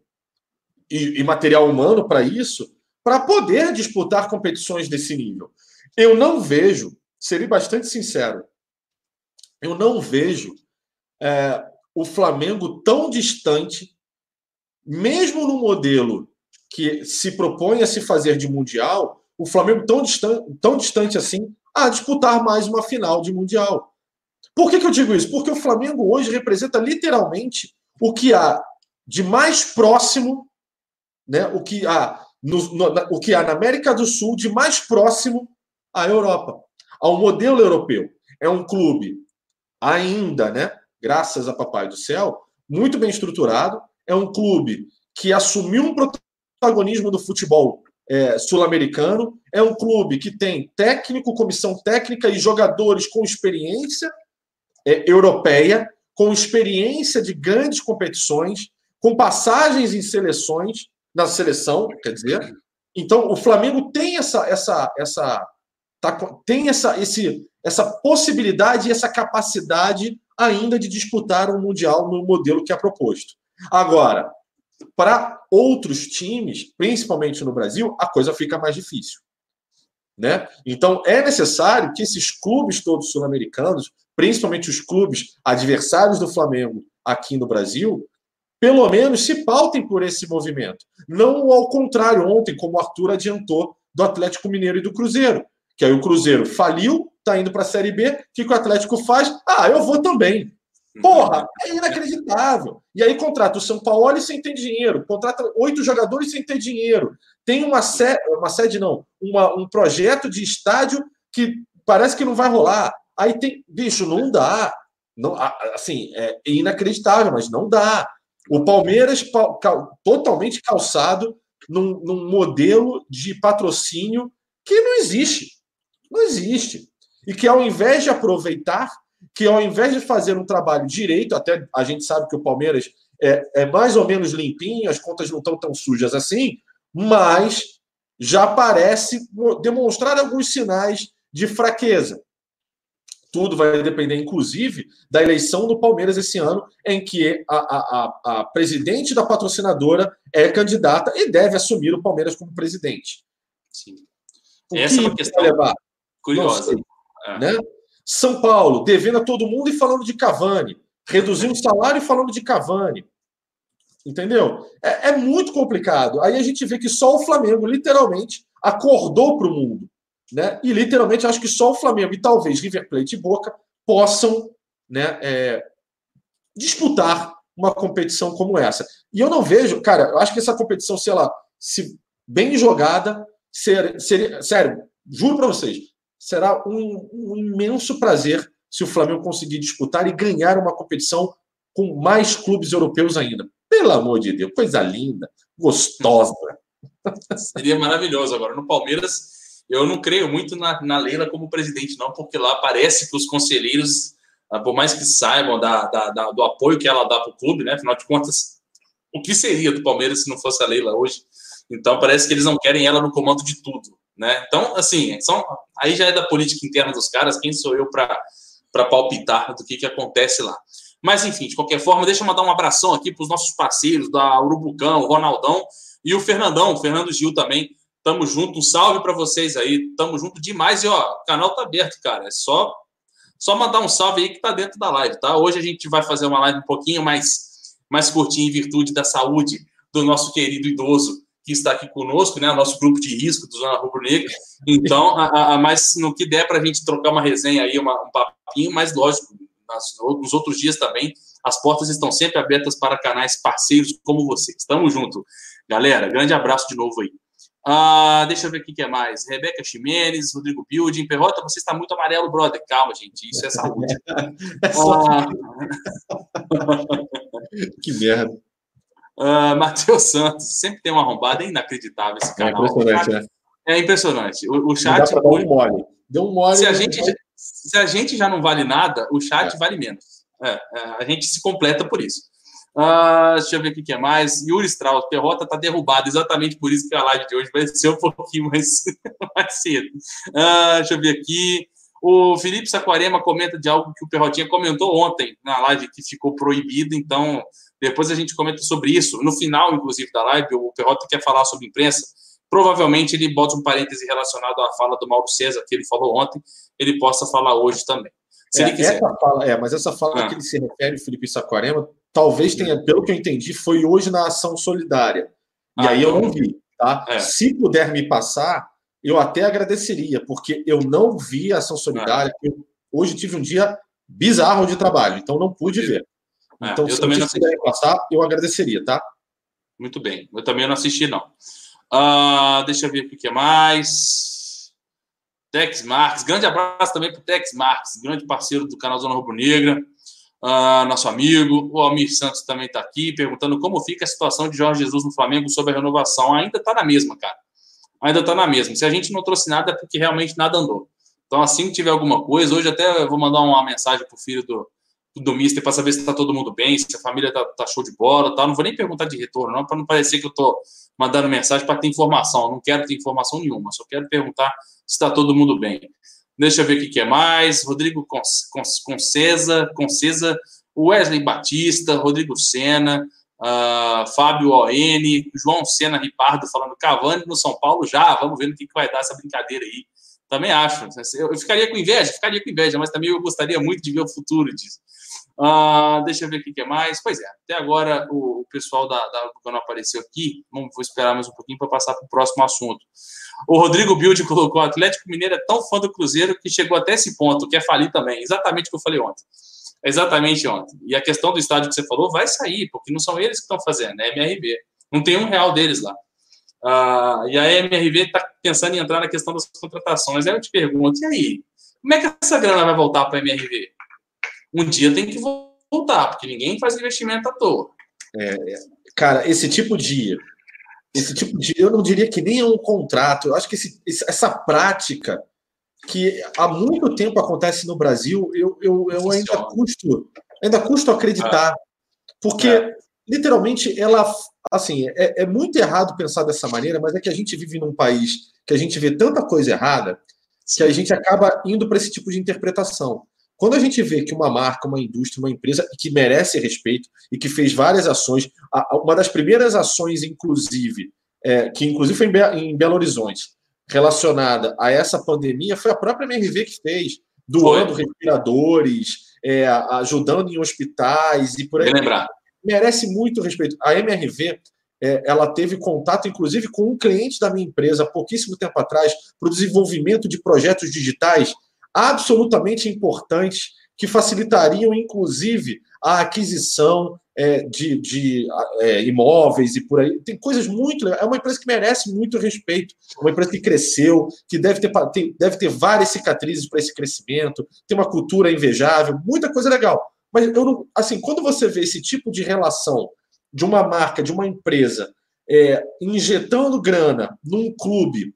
e, e material humano para isso, para poder disputar competições desse nível. Eu não vejo, seria bastante sincero, eu não vejo é, o Flamengo tão distante, mesmo no modelo que se propõe a se fazer de Mundial, o Flamengo tão distante, tão distante assim a disputar mais uma final de Mundial. Por que, que eu digo isso? Porque o Flamengo hoje representa literalmente o que há de mais próximo, né, o, que há no, no, o que há na América do Sul de mais próximo à Europa, ao modelo europeu. É um clube ainda, né, graças a Papai do Céu, muito bem estruturado. É um clube que assumiu um protagonismo do futebol é, sul-americano. É um clube que tem técnico, comissão técnica e jogadores com experiência é, europeia, com experiência de grandes competições, com passagens em seleções, na seleção, quer dizer. Então, o Flamengo tem essa, essa, essa, tá, tem essa, esse, essa possibilidade e essa capacidade ainda de disputar um mundial no modelo que é proposto. Agora, para outros times, principalmente no Brasil, a coisa fica mais difícil. Né? Então, é necessário que esses clubes todos sul-americanos, principalmente os clubes adversários do Flamengo aqui no Brasil, pelo menos se pautem por esse movimento. Não ao contrário, ontem, como o Arthur adiantou, do Atlético Mineiro e do Cruzeiro. Que aí o Cruzeiro faliu, está indo para a Série B, o que, que o Atlético faz? Ah, eu vou também. Porra, é inacreditável. E aí contrata o São Paulo sem ter dinheiro, contrata oito jogadores sem ter dinheiro. Tem uma sede, uma sede não, uma, um projeto de estádio que parece que não vai rolar. Aí tem, bicho, não dá. Não, assim, é inacreditável, mas não dá. O Palmeiras totalmente calçado num, num modelo de patrocínio que não existe. Não existe. E que ao invés de aproveitar que ao invés de fazer um trabalho direito, até a gente sabe que o Palmeiras é, é mais ou menos limpinho, as contas não estão tão sujas assim, mas já parece demonstrar alguns sinais de fraqueza. Tudo vai depender, inclusive, da eleição do Palmeiras esse ano, em que a, a, a, a presidente da patrocinadora é candidata e deve assumir o Palmeiras como presidente. Sim. Essa é uma questão curiosa. Sei, é. né? São Paulo, devendo a todo mundo e falando de Cavani. Reduzindo o salário e falando de Cavani. Entendeu? É, é, muito complicado. Aí a gente vê que só o Flamengo, literalmente, acordou para o mundo. Né? E literalmente acho que só o Flamengo e talvez River Plate e Boca possam né, é, disputar uma competição como essa. E eu não vejo, cara, eu acho que essa competição, sei lá, se bem jogada, ser, seria, sério, juro para vocês, será um, um imenso prazer se o Flamengo conseguir disputar e ganhar uma competição com mais clubes europeus ainda. Pelo amor de Deus, coisa linda, gostosa. Seria maravilhoso. Agora, no Palmeiras, eu não creio muito na, na Leila como presidente, não, porque lá parece que os conselheiros, ah, por mais que saibam da, da, da do apoio que ela dá para o clube, né? Afinal de contas, o que seria do Palmeiras se não fosse a Leila hoje? Então, parece que eles não querem ela no comando de tudo. Né? Então, assim, são, aí já é da política interna dos caras, quem sou eu para palpitar do que, que acontece lá. Mas, enfim, de qualquer forma, deixa eu mandar um abração aqui para os nossos parceiros da Urubucão, o Ronaldão e o Fernandão, o Fernando Gil também. Tamo junto, um salve para vocês aí, tamo junto demais. E ó, o canal tá aberto, cara, é só só mandar um salve aí que tá dentro da live, tá? Hoje a gente vai fazer uma live um pouquinho mais, mais curtinha em virtude da saúde do nosso querido idoso que está aqui conosco, né, nosso grupo de risco do Zona Rubro Negra. Então, a, a, mas no que der para a gente trocar uma resenha aí, uma, um papinho, mas lógico, nas, nos outros dias também, as portas estão sempre abertas para canais parceiros como vocês. Tamo junto, galera. Grande abraço de novo aí. Ah, deixa eu ver o que é mais. Rebeca Ximenes, Rodrigo Building. Perrota, você está muito amarelo, brother. Calma, gente. Isso é saúde. É ah... que merda. Uh, Matheus Santos, sempre tem uma arrombada, é inacreditável esse é canal. É impressionante, né? É impressionante. O, o chat. Dá um mole. Deu um mole. Se a, gente, se a gente já não vale nada, o chat é. vale menos. É, é, a gente se completa por isso. Uh, deixa eu ver o que é mais. Yuri Strauss, Perrota está derrubado, exatamente por isso que a live de hoje vai ser um pouquinho mais, mais cedo. Uh, deixa eu ver aqui. O Felipe Saquarema comenta de algo que o Perrotinha comentou ontem na live, que ficou proibido, então depois a gente comenta sobre isso. No final, inclusive, da live, o Perrota quer falar sobre imprensa. Provavelmente ele bota um parêntese relacionado à fala do Mauro César, que ele falou ontem, ele possa falar hoje também. Se é, ele quiser. Essa fala, é, mas essa fala ah. que ele se refere, Felipe Saquarema, talvez tenha, pelo que eu entendi, foi hoje na ação solidária. E ah, aí eu não vi. Tá? É. Se puder me passar, eu até agradeceria, porque eu não vi a ação solidária. Ah. Eu, hoje tive um dia bizarro de trabalho, então não pude ver. É, então, eu se também não assisti. passar, eu agradeceria, tá? Muito bem. Eu também não assisti, não. Uh, deixa eu ver o que é mais. Tex Marques. Grande abraço também para o Tex Marques, grande parceiro do canal Zona Rubro Negra. Uh, nosso amigo. O Almir Santos também está aqui, perguntando como fica a situação de Jorge Jesus no Flamengo sobre a renovação. Ainda está na mesma, cara. ainda está na mesma. Se a gente não trouxe nada, é porque realmente nada andou. Então, assim que tiver alguma coisa, hoje até vou mandar uma mensagem pro filho do, do Mister para saber se está todo mundo bem, se a família tá, tá show de bola, tá? Não vou nem perguntar de retorno, não, para não parecer que eu tô mandando mensagem para ter informação. Eu não quero ter informação nenhuma, só quero perguntar se está todo mundo bem. Deixa eu ver o que, é mais. Rodrigo Concesa, Concesa, Wesley Batista, Rodrigo Sena, uh, Fábio ON, João Sena Ripardo falando Cavani no São Paulo já. Vamos ver no que, que vai dar essa brincadeira aí. Também acho. Eu ficaria com inveja, ficaria com inveja, mas também eu gostaria muito de ver o futuro disso. Uh, deixa eu ver o que, é mais. Pois é, até agora o, o pessoal da, da não apareceu aqui. Vamos, vou esperar mais um pouquinho para passar para o próximo assunto. O Rodrigo Bilde colocou: o Atlético Mineiro é tão fã do Cruzeiro que chegou até esse ponto, que é falir também. Exatamente o que eu falei ontem. Exatamente ontem. E a questão do estádio que você falou vai sair, porque não são eles que estão fazendo, é MRV. Não tem um real deles lá. Uh, e a MRV está pensando em entrar na questão das contratações. Aí eu te pergunto: e aí? Como é que essa grana vai voltar para a MRV? Um dia tem que voltar, porque ninguém faz investimento à toa. É, cara, esse tipo de. Esse tipo de. Eu não diria que nem é um contrato. Eu acho que esse, essa prática que há muito tempo acontece no Brasil, eu, eu, eu ainda custo ainda custo acreditar. Porque, é. literalmente, ela. Assim, é, é muito errado pensar dessa maneira, mas é que a gente vive num país que a gente vê tanta coisa errada que a gente acaba indo para esse tipo de interpretação. Quando a gente vê que uma marca, uma indústria, uma empresa que merece respeito e que fez várias ações, uma das primeiras ações, inclusive, é, que inclusive foi em Belo Horizonte, relacionada a essa pandemia, foi a própria MRV que fez, doando foi. respiradores, é, ajudando em hospitais e por aí. Lembrar. Merece muito respeito. A MRV é, ela teve contato, inclusive, com um cliente da minha empresa há pouquíssimo tempo atrás para o desenvolvimento de projetos digitais absolutamente importantes que facilitariam, inclusive, a aquisição é, de, de é, imóveis e por aí. Tem coisas muito. É uma empresa que merece muito respeito, uma empresa que cresceu, que deve ter, tem, deve ter várias cicatrizes para esse crescimento, tem uma cultura invejável, muita coisa legal. Mas eu não, assim, quando você vê esse tipo de relação de uma marca, de uma empresa, é, injetando grana num clube,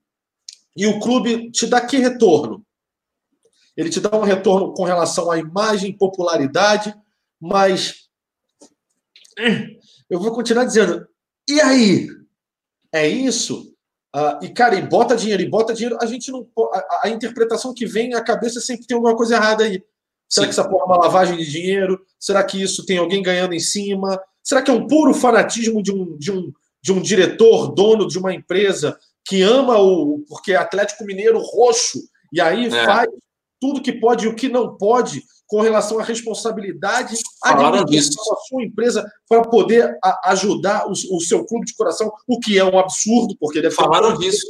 e o clube te dá que retorno? Ele te dá um retorno com relação à imagem, popularidade, mas eu vou continuar dizendo, e aí? É isso? Uh, e, cara, e bota dinheiro, e bota dinheiro, a gente não. A, a, interpretação que vem à cabeça sempre tem alguma coisa errada aí. Será Sim. que essa porra é uma lavagem de dinheiro? Será que isso tem alguém ganhando em cima? Será que é um puro fanatismo de um, de um, de um diretor, dono de uma empresa que ama o. porque é Atlético Mineiro roxo, e aí é. faz tudo que pode e o que não pode com relação à responsabilidade disso. da sua empresa para poder a, ajudar o, o, seu clube de coração, o que é um absurdo, porque deve Falaram disso.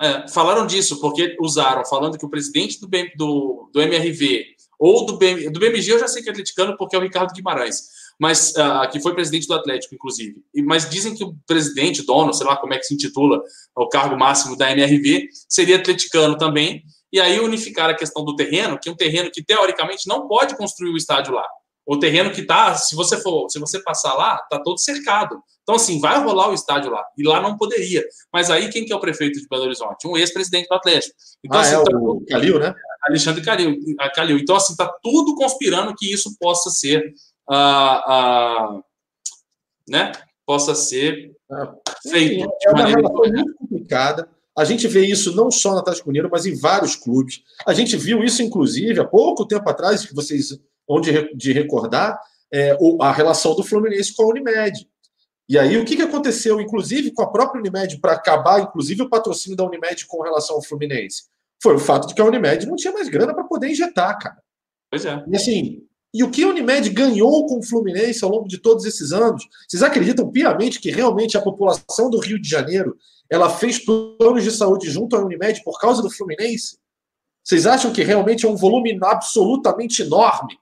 É, falaram disso, porque usaram, falando que o presidente do, BM, do, do MRV ou do, BM, do BMG, eu já sei que é atleticano, porque é o Ricardo Guimarães, mas uh, que foi presidente do Atlético, inclusive. E, mas dizem que o presidente, dono, sei lá como é que se intitula, o cargo máximo da MRV, seria atleticano também, e aí unificar a questão do terreno, que é um terreno que teoricamente não pode construir o estádio lá. O terreno que tá, se você for, se você passar lá, tá todo cercado. Então assim, vai rolar o estádio lá. E lá não poderia. Mas aí quem que é o prefeito de Belo Horizonte? Um ex-presidente do Atlético. Então ah, assim, é tá o Calil, né? Alexandre Calil, Calil. Então assim, tá tudo conspirando que isso possa ser uh, uh, né? Possa ser ah, feito. é uma relação muito complicada. A gente vê isso não só na Atlético Mineiro, mas em vários clubes. A gente viu isso, inclusive, há pouco tempo atrás, que vocês vão de, de recordar, é, a relação do Fluminense com a Unimed. E aí, o que, que aconteceu, inclusive, com a própria Unimed, para acabar, inclusive, o patrocínio da Unimed com relação ao Fluminense? Foi o fato de que a Unimed não tinha mais grana para poder injetar, cara. Pois é. E assim, e o que a Unimed ganhou com o Fluminense ao longo de todos esses anos? Vocês acreditam piamente que realmente a população do Rio de Janeiro ela fez planos de saúde junto à Unimed por causa do Fluminense? Vocês acham que realmente é um volume absolutamente enorme?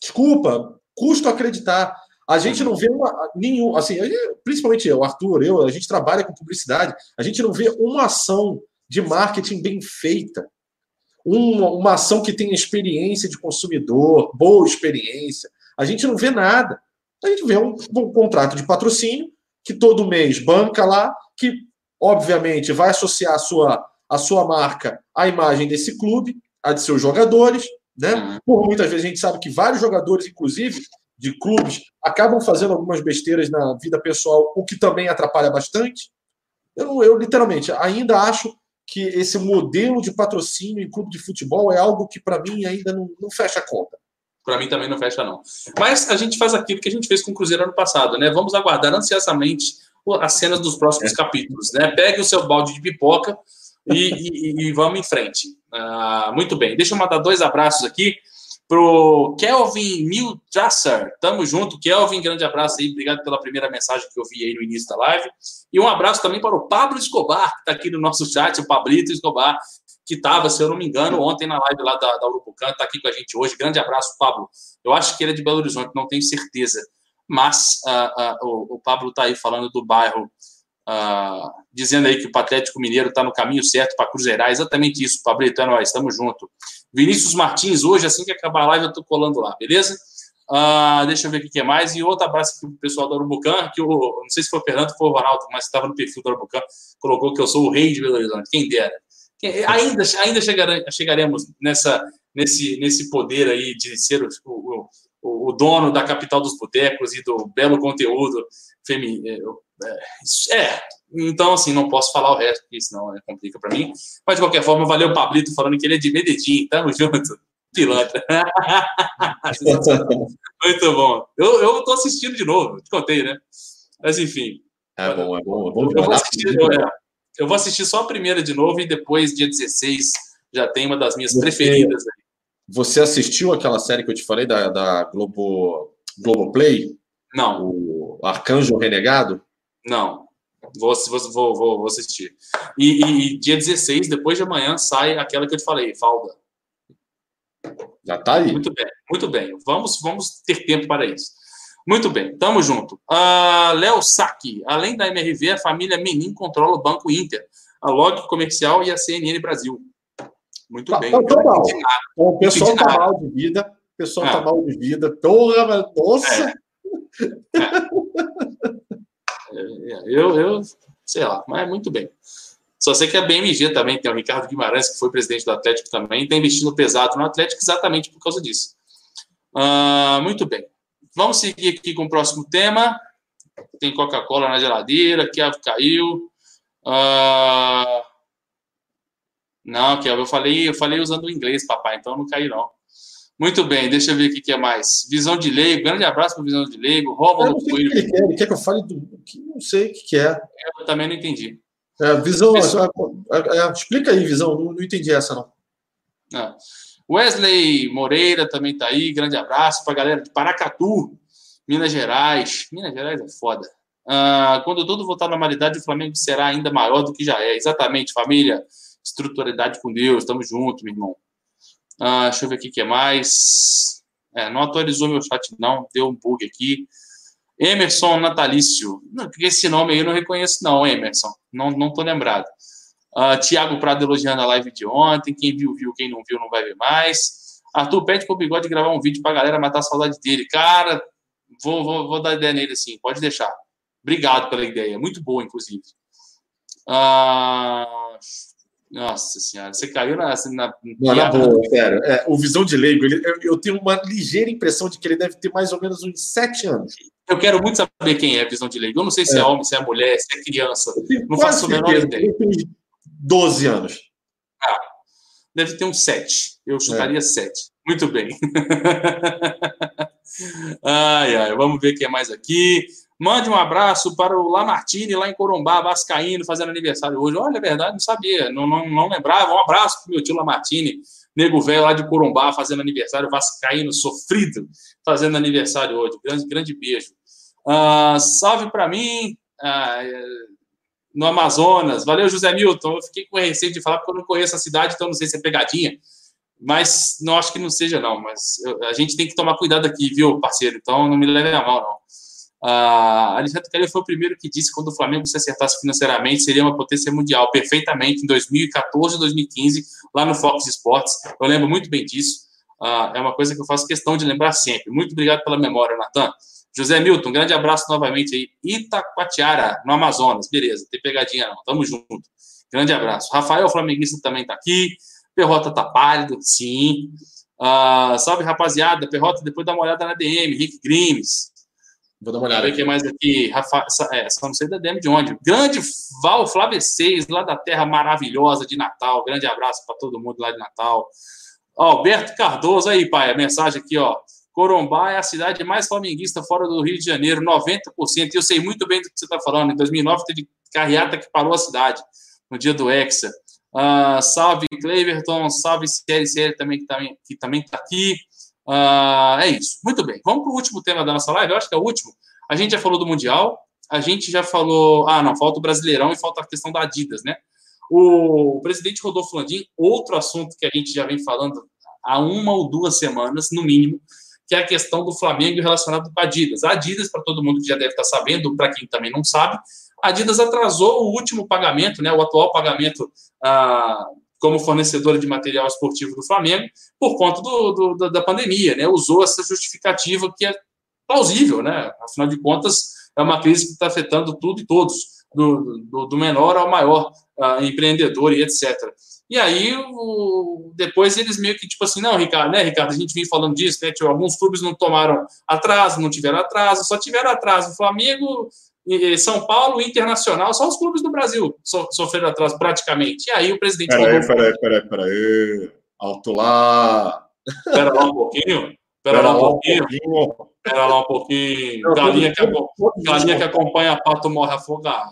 Desculpa, custo acreditar. A gente não vê uma, nenhum, assim, principalmente eu, Arthur, eu, a gente trabalha com publicidade, a gente não vê uma ação de marketing bem feita. Uma, uma ação que tenha experiência de consumidor, boa experiência. A gente não vê nada. A gente vê um, um contrato de patrocínio que todo mês banca lá, que obviamente, vai associar a sua, a sua marca à imagem desse clube, a de seus jogadores, né? Uhum. Por muitas vezes a gente sabe que vários jogadores, inclusive de clubes, acabam fazendo algumas besteiras na vida pessoal, o que também atrapalha bastante. Eu, eu literalmente ainda acho que esse modelo de patrocínio em clube de futebol é algo que, para mim, ainda não, não fecha a conta. Para mim também não fecha, não. Mas a gente faz aquilo que a gente fez com o Cruzeiro ano passado, né? Vamos aguardar ansiosamente as cenas dos próximos é. capítulos, né? Pegue o seu balde de pipoca e, e, e vamos em frente. Uh, muito bem. Deixa eu mandar dois abraços aqui pro Kelvin Miltrasser. Tamo junto, Kelvin. Grande abraço aí. Obrigado pela primeira mensagem que eu vi aí no início da live. E um abraço também para o Pablo Escobar, que está aqui no nosso chat, o Pablito Escobar, que estava, se eu não me engano, ontem na live lá da, da Urubucan, está aqui com a gente hoje. Grande abraço, Pablo. Eu acho que ele é de Belo Horizonte, não tenho certeza. Mas uh, uh, o, o, Pablo está aí falando do bairro, uh, dizendo aí que o Atlético Mineiro está no caminho certo para cruzeirar. Exatamente isso, Pablito, é estamos junto. Vinícius Martins, hoje, assim que acabar a live, eu estou colando lá, beleza? Deixa eu ver o que é mais. E outro abraço aqui para o pessoal do Urubucan, que não sei se foi o Fernando ou o Ronaldo, mas estava no perfil do Urubucan, colocou que eu sou o rei de Belo Horizonte. Quem dera. Ainda, ainda chegaremos nessa, nesse, nesse poder aí de ser o, o, o dono da capital dos botecos e do belo conteúdo feminino. É, é, então, assim, não posso falar o resto, porque senão é, complica para mim. Mas, de qualquer forma, valeu o Pablito falando que ele é de Medellín. Tamo junto. Pilantra. Muito bom. Eu, eu tô assistindo de novo, te contei, né? Mas, enfim. É bom, é bom. É bom eu, vou assistir, é, eu vou assistir só a primeira de novo e depois, dia 16, já tem uma das minhas você, preferidas. Você assistiu aquela série que eu te falei da, da Globo, Globoplay? Não. O Arcanjo Renegado? Não. Vou, vou, vou, assistir. E, e, dia 16, depois de amanhã, sai aquela que eu te falei, Falda. Já tá aí. Muito bem, muito bem. Vamos, vamos ter tempo para isso. Muito bem, tamo junto. Uh, Léo Saki, além da MRV, a família Menin controla o Banco Inter, a Log Comercial e a CNN Brasil. Muito tá, bem. Tá, tá mal. O pessoal tá mal de vida. O pessoal ah. tá mal de vida. Porra, nossa! É. É. eu, eu, sei lá, mas muito bem. Só sei que a BMG também tem o Ricardo Guimarães, que foi presidente do Atlético também, está investindo pesado no Atlético exatamente por causa disso. Uh, muito bem. Vamos seguir aqui com o próximo tema. Tem Coca-Cola na geladeira, Kelvin caiu. Uh... Não, Kelvin, eu falei, eu falei usando o inglês, papai, então não caiu, não. Muito bem, deixa eu ver o que é mais. Visão de leigo, grande abraço para Visão de leigo. Rômulo Coelho. Ele quer, ele quer que eu fale do. Não sei o que é. Eu também não entendi. É, visão, é, é, explica aí, Visão, não, não entendi essa, não. Ah. Wesley Moreira também está aí, grande abraço para a galera de Paracatu, Minas Gerais. Minas Gerais é foda. Ah, quando tudo voltar à normalidade, o Flamengo será ainda maior do que já é. Exatamente, família. Estruturalidade com Deus, estamos juntos, meu irmão. Ah, deixa eu ver o que é mais. É, não atualizou meu chat, não, deu um bug aqui. Emerson Natalício. Esse nome aí eu não reconheço, não, Emerson. Não, não tô lembrado. Uh, Tiago Prado elogiando a live de ontem. Quem viu, viu. Quem não viu, não vai ver mais. Arthur pede pro Bigode gravar um vídeo pra galera matar a saudade dele. Cara, vou, vou, vou dar ideia nele assim. Pode deixar. Obrigado pela ideia. Muito boa, inclusive. Uh... Nossa senhora, você caiu na. Assim, na, Não, na boa, sério. É, o Visão de Leigo, ele, eu, eu, tenho uma ligeira impressão de que ele deve ter mais ou menos uns sete anos. Eu quero muito saber quem é Visão de Leigo. Eu não sei se é, é homem, se é mulher, se é criança. Não faço a menor ideia. 12 anos. Ah, deve ter uns 7. Eu chutaria é. 7. Muito bem. ai, ai, vamos ver o que é mais aqui. Mande um abraço para o Lamartine, lá em Corumbá, Vascaíno, fazendo aniversário hoje. Olha, é verdade, não sabia, não, não, não lembrava. Um abraço para o meu tio Lamartine, nego velho lá de Corumbá, fazendo aniversário, Vascaíno sofrido, fazendo aniversário hoje. Grande, grande beijo. Uh, salve para mim. Uh, no Amazonas. Valeu, José Milton. Eu fiquei com receio de falar porque eu não conheço a cidade, então não sei se é pegadinha. Mas não acho que não seja, não. Mas eu, a gente tem que tomar cuidado aqui, viu, parceiro? Então não me leve a mal, não. Uh, Alexandre Kelly foi o primeiro que disse que quando o Flamengo se acertasse financeiramente seria uma potência mundial, perfeitamente, em 2014 e 2015, lá no Fox Sports. Eu lembro muito bem disso. Uh, é uma coisa que eu faço questão de lembrar sempre. Muito obrigado pela memória, Natan. José Milton, grande abraço novamente aí. Itacoatiara, no Amazonas. Beleza, tem pegadinha não. Tamo junto. Grande abraço. Rafael Flamenguista também tá aqui. Perrota tá pálido, sim. Uh, salve, rapaziada. Perrota, depois dá uma olhada na DM. Rick Grimes. Vou dar uma olhada. Quem mais aqui. Rafa, é, não sei da DM de onde. Grande Val 6, lá da terra maravilhosa de Natal. Grande abraço para todo mundo lá de Natal. Alberto Cardoso aí, pai. A mensagem aqui, ó. Corumbá é a cidade mais flamenguista fora do Rio de Janeiro, 90%. E eu sei muito bem do que você está falando. Em 2009 teve carreata que parou a cidade, no dia do Hexa. Uh, salve Cleverton, salve CLCL também, que também que também está aqui. Uh, é isso. Muito bem. Vamos para o último tema da nossa live. Eu acho que é o último. A gente já falou do Mundial. A gente já falou. Ah, não, falta o Brasileirão e falta a questão da Adidas, né? O presidente Rodolfo Landim, outro assunto que a gente já vem falando há uma ou duas semanas, no mínimo, que é a questão do Flamengo relacionado com a Adidas. A Adidas, para todo mundo que já deve estar sabendo, para quem também não sabe, a Adidas atrasou o último pagamento, né, o atual pagamento ah, como fornecedora de material esportivo do Flamengo, por conta do, do, da pandemia, né, usou essa justificativa que é plausível, né, afinal de contas, é uma crise que está afetando tudo e todos, do, do, menor ao maior ah, empreendedor e etc. E aí, o, depois eles meio que, tipo assim, não, Ricardo, né, Ricardo, a gente vem falando disso, né, tipo, alguns clubes não tomaram atraso, não tiveram atraso, só tiveram atraso. Flamengo, São Paulo, Internacional, só os clubes do Brasil so, sofreram atraso praticamente. E aí o presidente... Peraí, peraí, peraí, peraí, alto lá... Espera lá um pouquinho, espera lá um pouquinho, espera lá um pouquinho, galinha que, galinha que acompanha a pato morre afogado.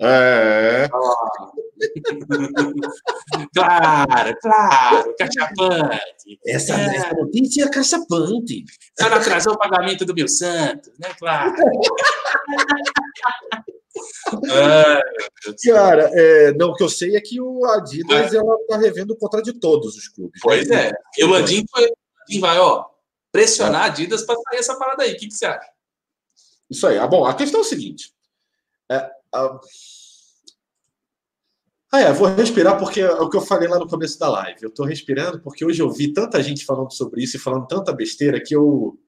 É. claro, claro, cachapante. Essa, é. essa notícia é cachapante. Só não atrasou o pagamento do meu santo, né? Claro. é, Cara, é, não, o que eu sei é que o Adidas é. ela tá revendo o contrato de todos os clubes. Pois né? é. E o Landim vai, ó, pressionar a Adidas para sair essa parada aí. O que, que você acha? Isso aí. Ah, bom, a questão é o seguinte. É, ah, é, vou respirar porque é o que eu falei lá no começo da live. Eu estou respirando porque hoje eu vi tanta gente falando sobre isso e falando tanta besteira que eu.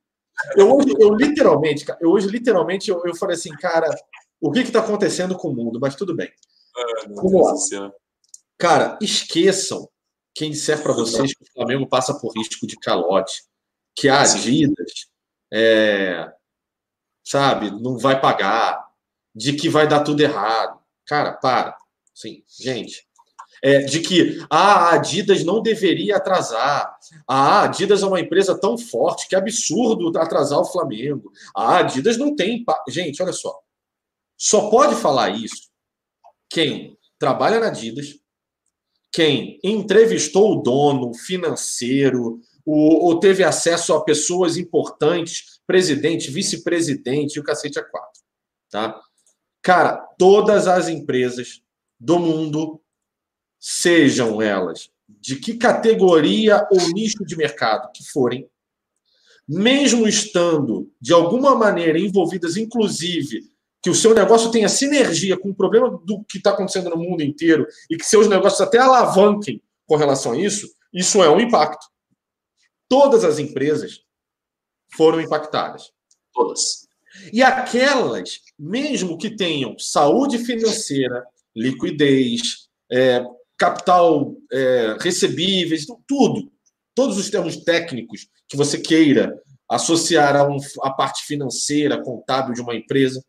Eu, hoje, eu literalmente, eu hoje literalmente eu, eu falei assim, cara, o que está acontecendo com o mundo? Mas tudo bem. É, Vamos lá. Cara, esqueçam quem disser para vocês que o Flamengo passa por risco de calote, que a Adidas, é, sabe, não vai pagar, de que vai dar tudo errado. Cara, para. Sim, gente. É, de que ah, a Adidas não deveria atrasar. A Adidas é uma empresa tão forte que é absurdo atrasar o Flamengo. A Adidas não tem. Gente, olha só. Só pode falar isso quem trabalha na Adidas, quem entrevistou o dono financeiro, ou, teve acesso a pessoas importantes, presidente, vice-presidente e o cacete a quatro. Tá? Cara, todas as empresas do mundo, sejam elas de que categoria ou nicho de mercado que forem, mesmo estando de alguma maneira envolvidas, inclusive, que o seu negócio tenha sinergia com o problema do que está acontecendo no mundo inteiro e que seus negócios até alavanquem com relação a isso, isso é um impacto. Todas as empresas foram impactadas. Todas. E aquelas, mesmo que tenham saúde financeira, liquidez, é, capital é, recebíveis, tudo, todos os termos técnicos que você queira associar a, um, a parte financeira, contábil de uma empresa,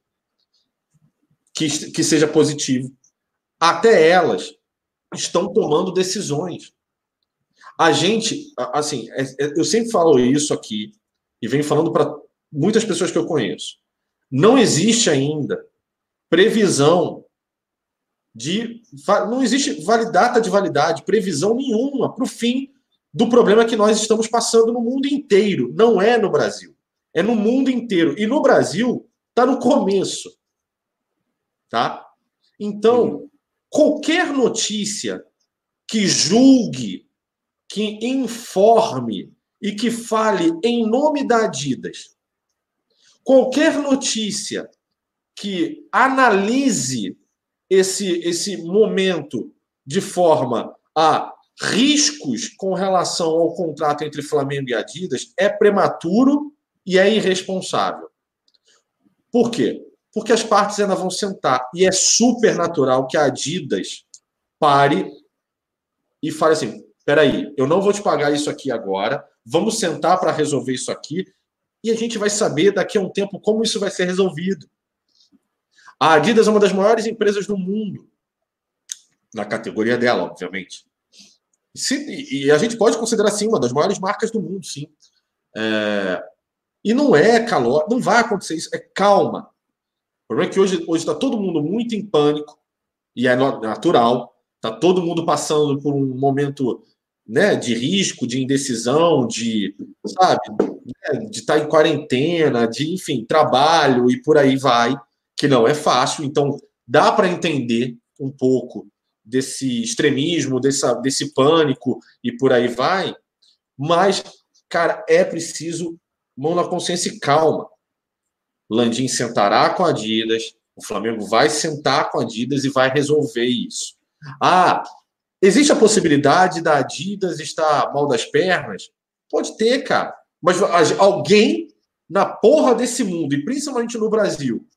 que, que seja positivo. Até elas estão tomando decisões. A gente, assim, é, é, eu sempre falo isso aqui e venho falando para muitas pessoas que eu conheço. Não existe ainda previsão de. Não existe data de validade, previsão nenhuma para o fim do problema que nós estamos passando no mundo inteiro. Não é no Brasil. É no mundo inteiro. E no Brasil, está no começo. Tá? Então, qualquer notícia que julgue, que informe e que fale em nome da Adidas, qualquer notícia que analise esse, esse momento de forma a riscos com relação ao contrato entre Flamengo e Adidas é prematuro e é irresponsável. Por quê? Porque as partes ainda vão sentar. E é super natural que a Adidas pare e fale assim: peraí, eu não vou te pagar isso aqui agora, vamos sentar para resolver isso aqui, e a gente vai saber daqui a um tempo como isso vai ser resolvido. A Adidas é uma das maiores empresas do mundo, na categoria dela, obviamente. Se, e a gente pode considerar, sim, uma das maiores marcas do mundo, sim. É, e não é calor, não vai acontecer isso, é calma. O problema é que hoje está todo mundo muito em pânico, e é natural, está todo mundo passando por um momento né, de risco, de indecisão, de, sabe, né, de estar tá em quarentena, de, enfim, trabalho e por aí vai, que não é fácil. Então, dá para entender um pouco desse extremismo, dessa, desse pânico e por aí vai, mas, cara, é preciso mão na consciência e calma. Landim sentará com a Adidas, o Flamengo vai sentar com a Adidas e vai resolver isso. Ah, existe a possibilidade da Adidas estar mal das pernas? Pode ter, cara. Mas alguém na porra desse mundo, e principalmente no Brasil,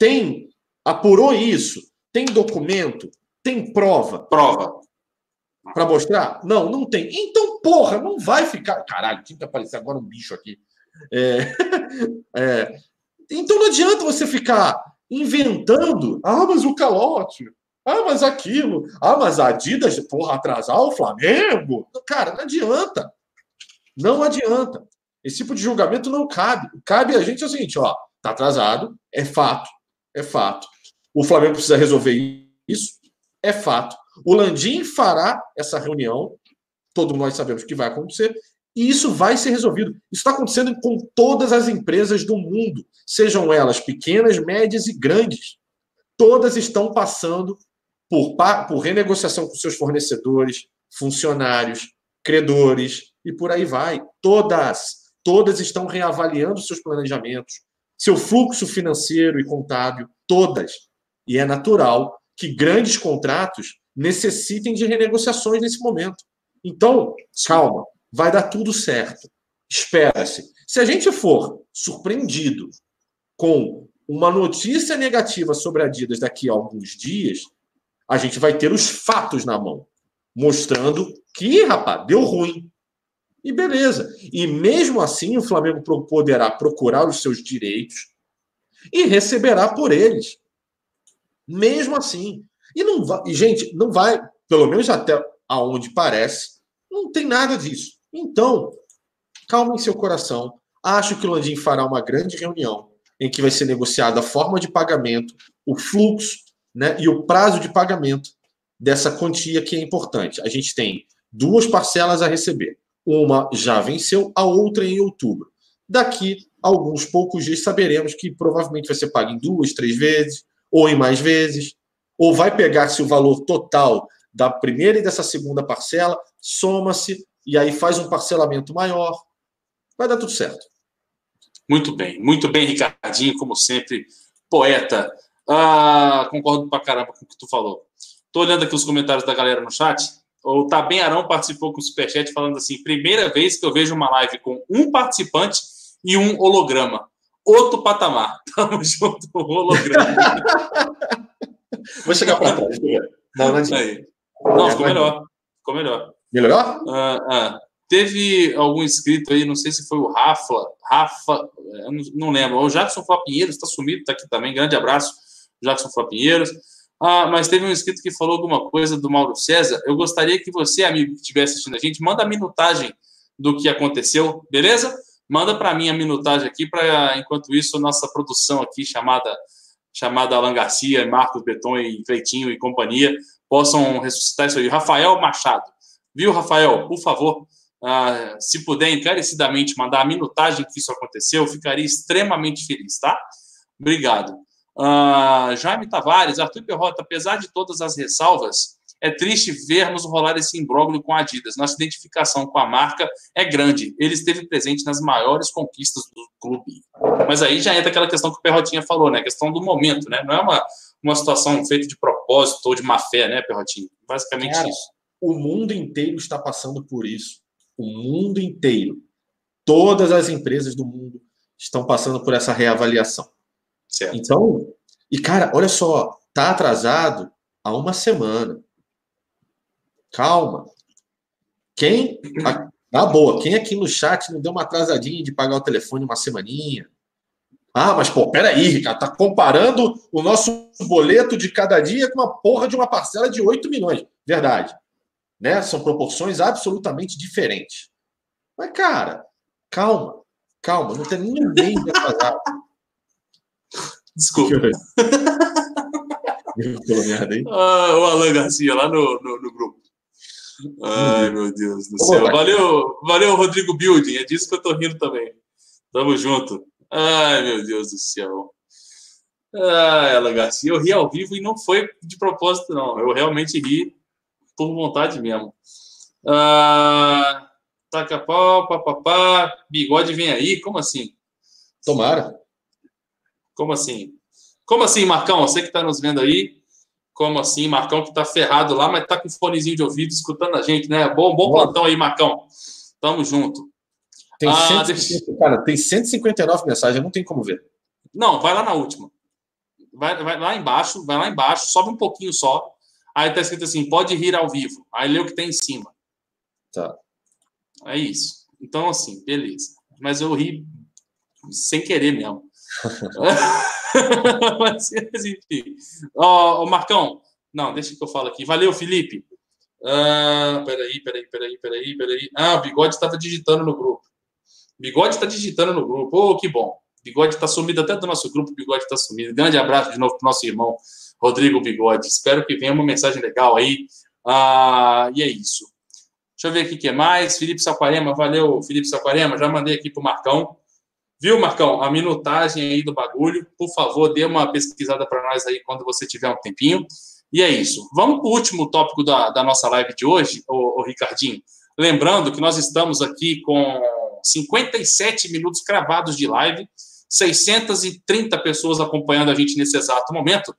tem, apurou isso, tem documento, tem prova. Prova. Para mostrar? Não, não tem. Então, porra, não vai ficar. Caralho, tinha que aparecer agora um bicho aqui. É, é, então não adianta você ficar inventando. Ah, mas o calote. Ah, mas aquilo. Ah, mas a Adidas, porra, atrasar o Flamengo. Cara, não adianta. Não adianta. Esse tipo de julgamento não cabe. Cabe a gente é o seguinte, ó, tá atrasado, é fato, é fato. O Flamengo precisa resolver isso, é fato. O Landim fará essa reunião, todos nós sabemos que vai acontecer, e isso vai ser resolvido. Isso está acontecendo com todas as empresas do mundo, sejam elas pequenas, médias e grandes. Todas estão passando por, por renegociação com seus fornecedores, funcionários, credores e por aí vai. Todas, todas estão reavaliando seus planejamentos, seu fluxo financeiro e contábil, todas. E é natural que grandes contratos necessitem de renegociações nesse momento. Então, calma, vai dar tudo certo. Espera-se. Se a gente for surpreendido com uma notícia negativa sobre a Adidas daqui a alguns dias, a gente vai ter os fatos na mão, mostrando que, rapaz, deu ruim. E beleza. E mesmo assim, o Flamengo poderá procurar os seus direitos e receberá por eles. Mesmo assim. E não vai, e, gente, não vai, pelo menos até aonde parece, não tem nada disso. Então, calma em seu coração. Acho que o Landim fará uma grande reunião em que vai ser negociada a forma de pagamento, o fluxo né, e o prazo de pagamento dessa quantia que é importante. A gente tem duas parcelas a receber. Uma já venceu, a outra em outubro. Daqui a alguns poucos dias saberemos que provavelmente vai ser pago em duas, três vezes, ou em mais vezes, ou vai pegar-se o valor total da primeira e dessa segunda parcela, soma-se e aí faz um parcelamento maior. Vai dar tudo certo. Muito bem, muito bem, Ricardinho, como sempre, poeta. Ah, concordo pra caramba com o que tu falou. Tô olhando aqui os comentários da galera no chat. O Tabem Arão participou com o Superchat falando assim: primeira vez que eu vejo uma live com um participante e um holograma. Outro patamar. Tamo junto, holograma. Vou chegar para trás. Não, não, não, ficou melhor. Ficou melhor. Melhorou? Ah, ah. Teve algum inscrito aí, não sei se foi o Rafa, Rafa, não, não, lembro. O Jackson Flapinheiros está sumido, está aqui também. Grande abraço, Jackson Flapinheiros. Ah, mas teve um inscrito que falou alguma coisa do Mauro César. Eu gostaria que você, amigo que estiver assistindo a gente, manda a minutagem do que aconteceu, beleza? Manda para mim a minutagem aqui, para enquanto isso, nossa produção aqui, chamada chamada Alan Garcia, Marcos Beton e Cleitinho e companhia, possam ressuscitar isso aí. Rafael Machado. Viu, Rafael? Por favor, uh, se puder encarecidamente mandar a minutagem que isso aconteceu, eu ficaria extremamente feliz, tá? Obrigado. Uh, Jaime Tavares, Arthur Perrota, apesar de todas as ressalvas, é triste vermos rolar esse imbróglio com a Adidas. Nossa identificação com a marca é grande. Ele esteve presente nas maiores conquistas do clube. Mas aí já entra aquela questão que o Perrotinha falou, né? A questão do momento, né? Não é uma, uma situação feita de propósito ou de má fé, né, Perrotinha? Basicamente Cara, isso. o mundo inteiro está passando por isso. O mundo inteiro. Todas as empresas do mundo estão passando por essa reavaliação. Certo. Então, e cara, olha só, tá atrasado há uma semana. Calma. Quem, na boa, quem aqui no chat não deu uma atrasadinha de pagar o telefone uma semaninha? Ah, mas pô, peraí, Ricardo, tá comparando o nosso boleto de cada dia com uma porra de uma parcela de 8 milhões. Verdade. Né? São proporções absolutamente diferentes. Mas, cara, calma, calma, não tem ninguém atrasado. Desculpa. ah, o Alan Garcia lá no, no, no grupo. Ai, meu Deus do céu. Valeu, valeu, Rodrigo Building. É disso que eu tô rindo também. Tamo junto. Ai, meu Deus do céu. Ah, ela Garcia, eu ri ao vivo e não foi de propósito, não. Eu realmente ri por vontade mesmo. Ah, taca pau, papapá, bigode vem aí, como assim? Tomara. Como assim? Como assim, Marcão? Você que está nos vendo aí, como assim? Marcão que tá ferrado lá, mas tá com fonezinho de ouvido escutando a gente, né? Bom, bom plantão aí, Marcão. Tamo junto. Tem, ah, 150, deixa... cara, tem 159 mensagens, não tem como ver. Não, vai lá na última. Vai, vai lá embaixo, vai lá embaixo, sobe um pouquinho só. Aí tá escrito assim: pode rir ao vivo. Aí lê o que tem em cima. Tá. É isso. Então, assim, beleza. Mas eu ri sem querer mesmo. Mas, enfim. Ó, oh, Marcão, não, deixa que eu falo aqui. Valeu, Felipe. Ah, peraí, peraí, peraí, peraí, peraí. Ah, o Bigode estava digitando no grupo. Bigode está digitando no grupo. Oh, que bom. Bigode está sumido até do nosso grupo. Bigode está sumido. Grande abraço de novo para nosso irmão Rodrigo Bigode. Espero que venha uma mensagem legal aí. Ah, e é isso. Deixa eu ver aqui o que mais. Felipe Saquarema, valeu, Felipe Saquarema. Já mandei aqui para o Marcão. Viu, Marcão? A minutagem aí do bagulho. Por favor, dê uma pesquisada para nós aí quando você tiver um tempinho. E é isso. Vamos para o último tópico da, da nossa live de hoje, o, Ricardinho. Lembrando que nós estamos aqui com 57 minutos cravados de live, 630 pessoas acompanhando a gente nesse exato momento.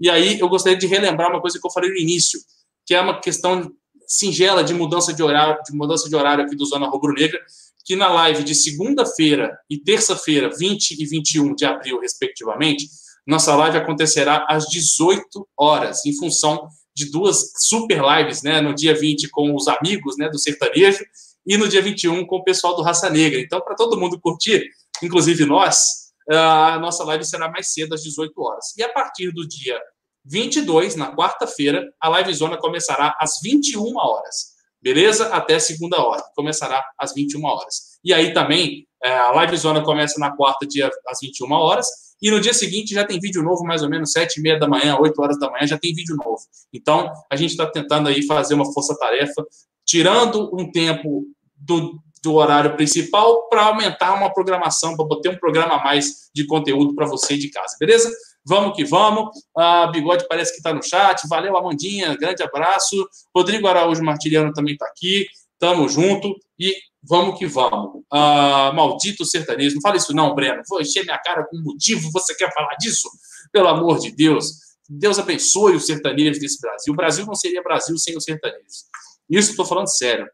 E aí eu gostaria de relembrar uma coisa que eu falei no início, que é uma questão singela de mudança de horário, de mudança de horário aqui do Zona Rubro Negra, que na live de segunda-feira e terça-feira, 20 e 21 de abril, respectivamente, nossa live acontecerá às 18 horas, em função de duas super lives, né? No dia 20 com os amigos, né, do sertanejo, e no dia 21 com o pessoal do Raça Negra. Então, para todo mundo curtir, inclusive nós, a nossa live será mais cedo, às 18 horas. E a partir do dia 22, na quarta-feira, a live zona começará às 21 horas. Beleza? Até segunda hora. Começará às 21 horas. E aí também, é, a live zona começa na quarta, dia às 21 horas. E no dia seguinte já tem vídeo novo, mais ou menos 7 e meia da manhã, 8 horas da manhã, já tem vídeo novo. Então, a gente está tentando aí fazer uma força-tarefa, tirando um tempo do, do horário principal para aumentar uma programação, para ter um programa a mais de conteúdo para você de casa, beleza? Vamos que vamos. A Bigode parece que está no chat. Valeu, Amandinha. Grande abraço. Rodrigo Araújo Martiliano também está aqui. Tamo junto e vamos que vamos. Ah, maldito sertanejo. Não fala isso, não, Breno. Vou encher minha cara com motivo. Você quer falar disso? Pelo amor de Deus. Deus abençoe os sertanejos desse Brasil. O Brasil não seria Brasil sem os sertanejos. Isso estou falando sério.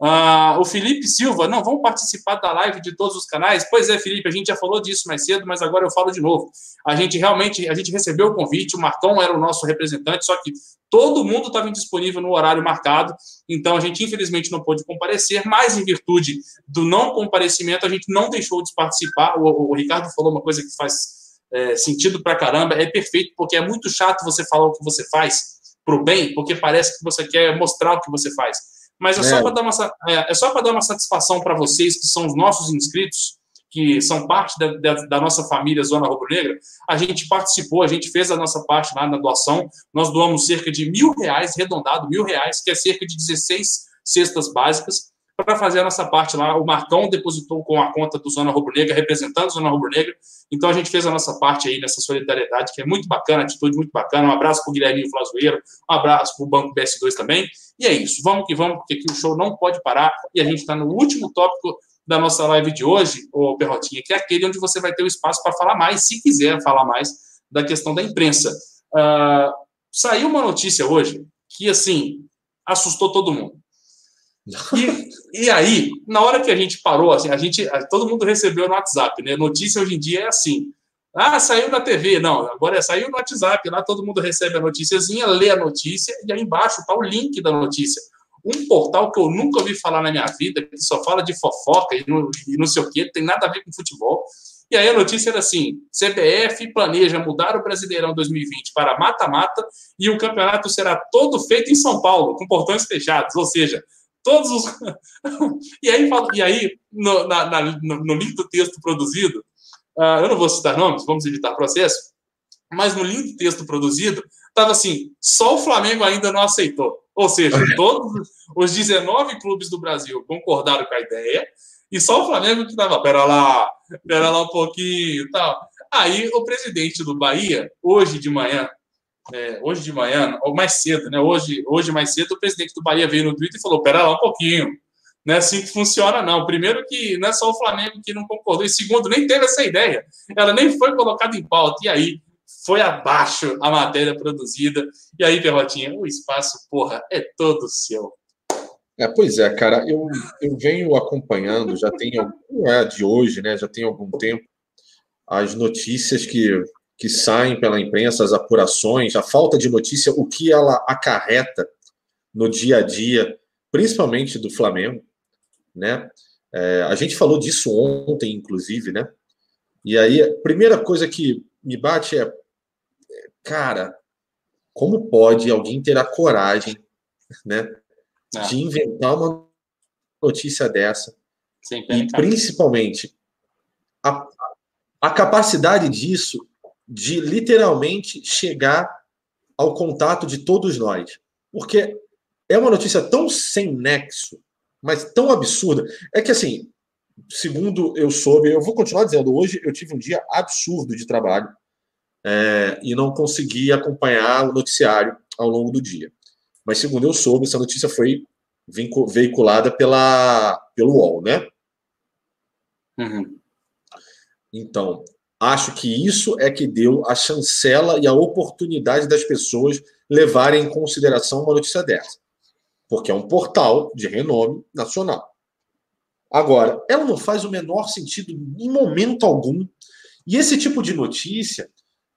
Ah, o Felipe Silva, não, vamos participar da live de todos os canais? Pois é, Felipe, a gente já falou disso mais cedo, mas agora eu falo de novo. A gente realmente, a gente recebeu o convite, o Marcão era o nosso representante, só que todo mundo estava indisponível no horário marcado, então a gente infelizmente não pôde comparecer, mas em virtude do não comparecimento, a gente não deixou de participar. O, o Ricardo falou uma coisa que faz é, sentido pra caramba, é perfeito, porque é muito chato você falar o que você faz pro bem, porque parece que você quer mostrar o que você faz mas é, é. só para dar uma, é, é só para dar uma satisfação para vocês que são os nossos inscritos, que são parte da, da, da, nossa família Zona Rubro Negra. A gente participou, a gente fez a nossa parte lá na doação. Nós doamos cerca de mil reais, arredondado mil reais, que é cerca de 16 cestas básicas para fazer a nossa parte lá. O Marcão depositou com a conta do Zona Rubro Negra, representando a Zona Rubro Negra. Então a gente fez a nossa parte aí nessa solidariedade, que é muito bacana, atitude muito bacana. Um abraço para o Guilherme Flazoeiro, um abraço para o Banco BS2 também. E é isso, vamos que vamos, porque aqui o show não pode parar. E a gente está no último tópico da nossa live de hoje, o Perrotinha, que é aquele onde você vai ter o espaço para falar mais, se quiser falar mais, da questão da imprensa. Uh, saiu uma notícia hoje que, assim, assustou todo mundo. E, e aí, na hora que a gente parou, assim, a gente, todo mundo recebeu no WhatsApp, né? Notícia hoje em dia é assim. Ah, saiu na TV. Não, agora é, saiu no WhatsApp. Lá todo mundo recebe a noticiazinha, lê a notícia e aí embaixo está o link da notícia. Um portal que eu nunca ouvi falar na minha vida, que só fala de fofoca e não, e não sei o quê, tem nada a ver com futebol. E aí a notícia era assim: CBF planeja mudar o Brasileirão 2020 para mata-mata e o campeonato será todo feito em São Paulo, com portões fechados. Ou seja, todos os. e aí, e aí no, na, na, no link do texto produzido, uh, eu não vou citar nomes, vamos evitar processo, mas no link do texto produzido, estava assim: só o Flamengo ainda não aceitou. Ou seja, todos os 19 clubes do Brasil concordaram com a ideia, e só o Flamengo que estava, pera lá, pera lá um pouquinho e tal. Aí o presidente do Bahia, hoje de manhã, é, hoje de manhã, ou mais cedo, né? Hoje, hoje mais cedo, o presidente do Bahia veio no Twitter e falou: pera lá um pouquinho. Não é assim que funciona, não. Primeiro, que não é só o Flamengo que não concordou, e segundo, nem teve essa ideia. Ela nem foi colocada em pauta. E aí, foi abaixo a matéria produzida. E aí, Perrotinha, o espaço, porra, é todo seu. É, pois é, cara, eu, eu venho acompanhando, já tem, não é de hoje, né? Já tem algum tempo, as notícias que que saem pela imprensa, as apurações, a falta de notícia, o que ela acarreta no dia a dia, principalmente do Flamengo, né? É, a gente falou disso ontem, inclusive, né? E aí, a primeira coisa que me bate é, cara, como pode alguém ter a coragem, né, é. de inventar uma notícia dessa? E principalmente a, a capacidade disso de literalmente chegar ao contato de todos nós. Porque é uma notícia tão sem nexo, mas tão absurda. É que, assim, segundo eu soube, eu vou continuar dizendo, hoje eu tive um dia absurdo de trabalho é, e não consegui acompanhar o noticiário ao longo do dia. Mas, segundo eu soube, essa notícia foi veiculada pela, pelo UOL, né? Uhum. Então, Acho que isso é que deu a chancela e a oportunidade das pessoas levarem em consideração uma notícia dessa. Porque é um portal de renome nacional. Agora, ela não faz o menor sentido em momento algum. E esse tipo de notícia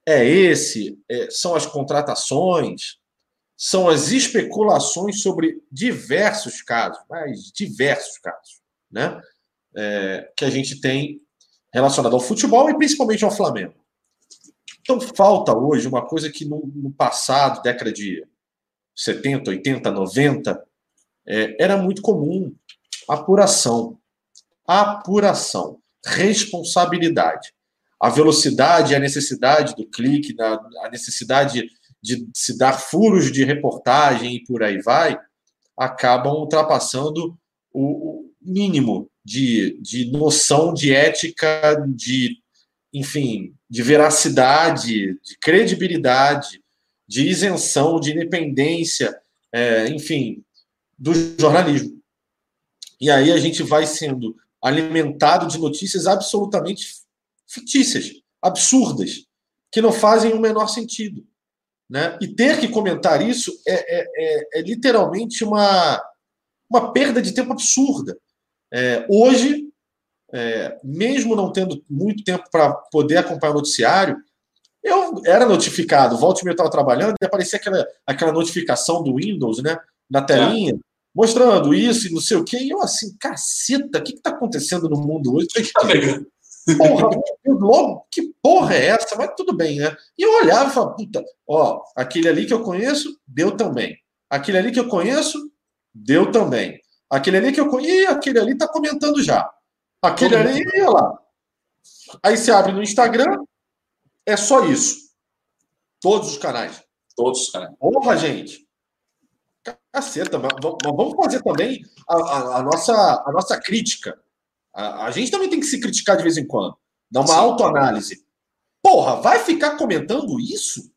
é esse, é, são as contratações, são as especulações sobre diversos casos, mas diversos casos, né? É, que a gente tem relacionado ao futebol e principalmente ao Flamengo. Então falta hoje uma coisa que no, no passado, década de 70, 80, 90, é, era muito comum: apuração. Apuração, responsabilidade. A velocidade, a necessidade do clique, a necessidade de se dar furos de reportagem e por aí vai, acabam ultrapassando o, o mínimo de, de noção de ética, de, enfim, de veracidade, de credibilidade, de isenção, de independência, é, enfim, do jornalismo. E aí a gente vai sendo alimentado de notícias absolutamente fictícias, absurdas, que não fazem o menor sentido. Né? E ter que comentar isso é, é, é, é literalmente uma, uma perda de tempo absurda. É, hoje, é, mesmo não tendo muito tempo para poder acompanhar o noticiário, eu era notificado, volta e meia estava trabalhando e aparecia aquela, aquela notificação do Windows, né? Na telinha, é. mostrando isso e não sei o quê. E eu assim, caceta, o que está acontecendo no mundo hoje? Porra, logo, que porra é essa? Mas tudo bem, né? E eu olhava e falava, puta, ó, aquele ali que eu conheço, deu também. Aquele ali que eu conheço, deu também. Aquele ali que eu conheço, aquele ali tá comentando já. Aquele Todo ali, olha lá. Aí você abre no Instagram, é só isso. Todos os canais. Todos os canais. Porra, gente. Caceta, mas vamos fazer também a, a, a nossa, a nossa crítica. A, a, gente também tem que se criticar de vez em quando. Dar uma autoanálise. Porra, vai ficar comentando isso?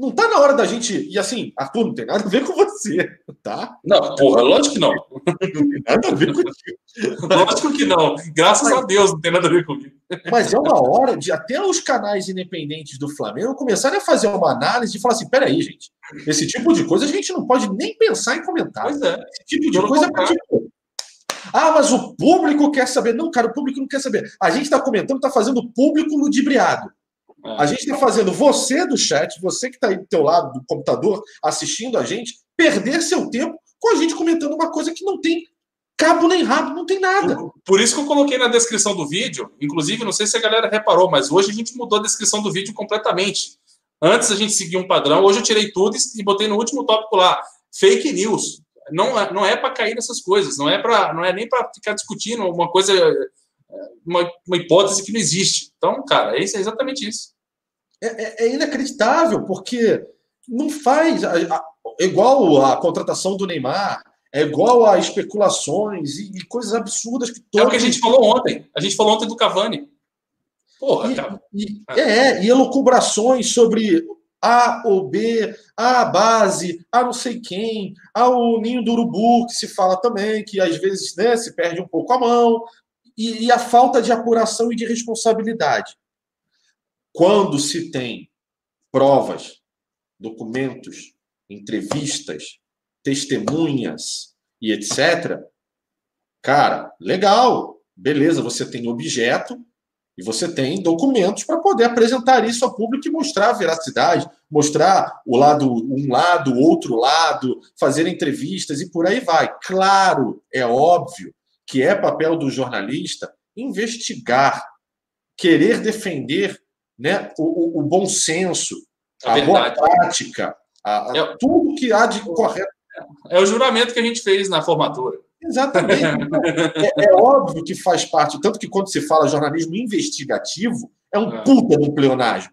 Não tá na hora da gente. E assim, Arthur, não tem nada a ver com você, tá? Não, porra, lógico que não. Não tem nada a ver contigo. lógico que não. Graças mas, a Deus, não tem nada a ver comigo. Mas é uma hora de até os canais independentes do Flamengo começarem a fazer uma análise e falar assim: peraí, gente, esse tipo de coisa a gente não pode nem pensar em comentar. Pois é. Esse tipo de coisa é tipo, ah, mas o público quer saber. Não, cara, o público não quer saber. A gente está comentando, está fazendo o público ludibriado. A gente está fazendo você do chat, você que está aí do teu lado do computador assistindo a gente, perder seu tempo com a gente comentando uma coisa que não tem cabo nem rabo, não tem nada. Por, por, isso que eu coloquei na descrição do vídeo, inclusive, não sei se a galera reparou, mas hoje a gente mudou a descrição do vídeo completamente. Antes a gente seguia um padrão, hoje eu tirei tudo e botei no último tópico lá, fake news. Não, é, não é para cair nessas coisas, não é para, não é nem para ficar discutindo uma coisa uma, uma hipótese que não existe. Então, cara, é, isso, é exatamente isso. É, é, é inacreditável, porque não faz. A, a, igual a contratação do Neymar, é igual a especulações e, e coisas absurdas que todos... É o que a gente falou ontem. A gente falou ontem do Cavani. Porra, e, cara. E, é, e elucubrações sobre A ou B, a base, a não sei quem, a o ninho do urubu, que se fala também, que às vezes né, se perde um pouco a mão, e, e a falta de apuração e de responsabilidade. Quando se tem provas, documentos, entrevistas, testemunhas e etc., cara, legal, beleza, você tem objeto e você tem documentos para poder apresentar isso ao público e mostrar a veracidade, mostrar o lado, um lado, outro lado, fazer entrevistas e por aí vai. Claro, é óbvio que é papel do jornalista investigar, querer defender né, o, o, o bom senso, a, a boa prática, a, a, é, tudo que há de correto. É o juramento que a gente fez na formatura. Exatamente. é, é, óbvio que faz parte, tanto que quando se fala jornalismo investigativo, é um é. puta de um pleonasmo.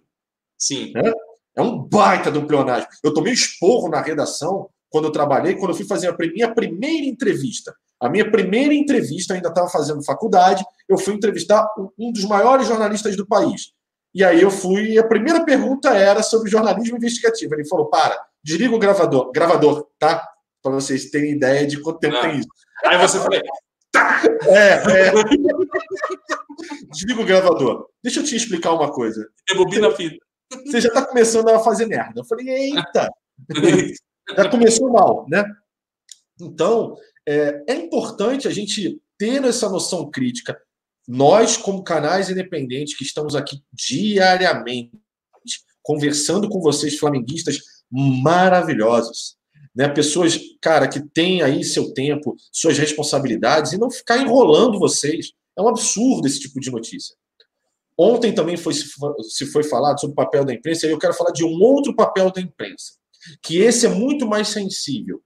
Sim. Né? É um baita de um pleonasmo. Eu tomei esporro na redação quando eu trabalhei, quando eu fui fazer a minha primeira entrevista. A minha primeira entrevista, eu ainda estava fazendo faculdade, eu fui entrevistar um dos maiores jornalistas do país. E aí eu fui, e a primeira pergunta era sobre jornalismo investigativo. Ele falou: para, desliga o gravador, gravador, tá? Para vocês terem ideia de quanto tempo tem isso. Aí você falou: tá! É, é. desliga o gravador. Deixa eu te explicar uma coisa. Rebobina a fita. Você já está começando a fazer merda. Eu falei: eita! já começou mal, né? Então, é, é importante a gente ter essa noção crítica. Nós, como canais independentes que estamos aqui diariamente, conversando com vocês, flamenguistas maravilhosos, né? Pessoas, cara, que têm aí seu tempo, suas responsabilidades e não ficar enrolando vocês. É um absurdo esse tipo de notícia. Ontem também foi, se foi falado sobre o papel da imprensa, e eu quero falar de um outro papel da imprensa, que esse é muito mais sensível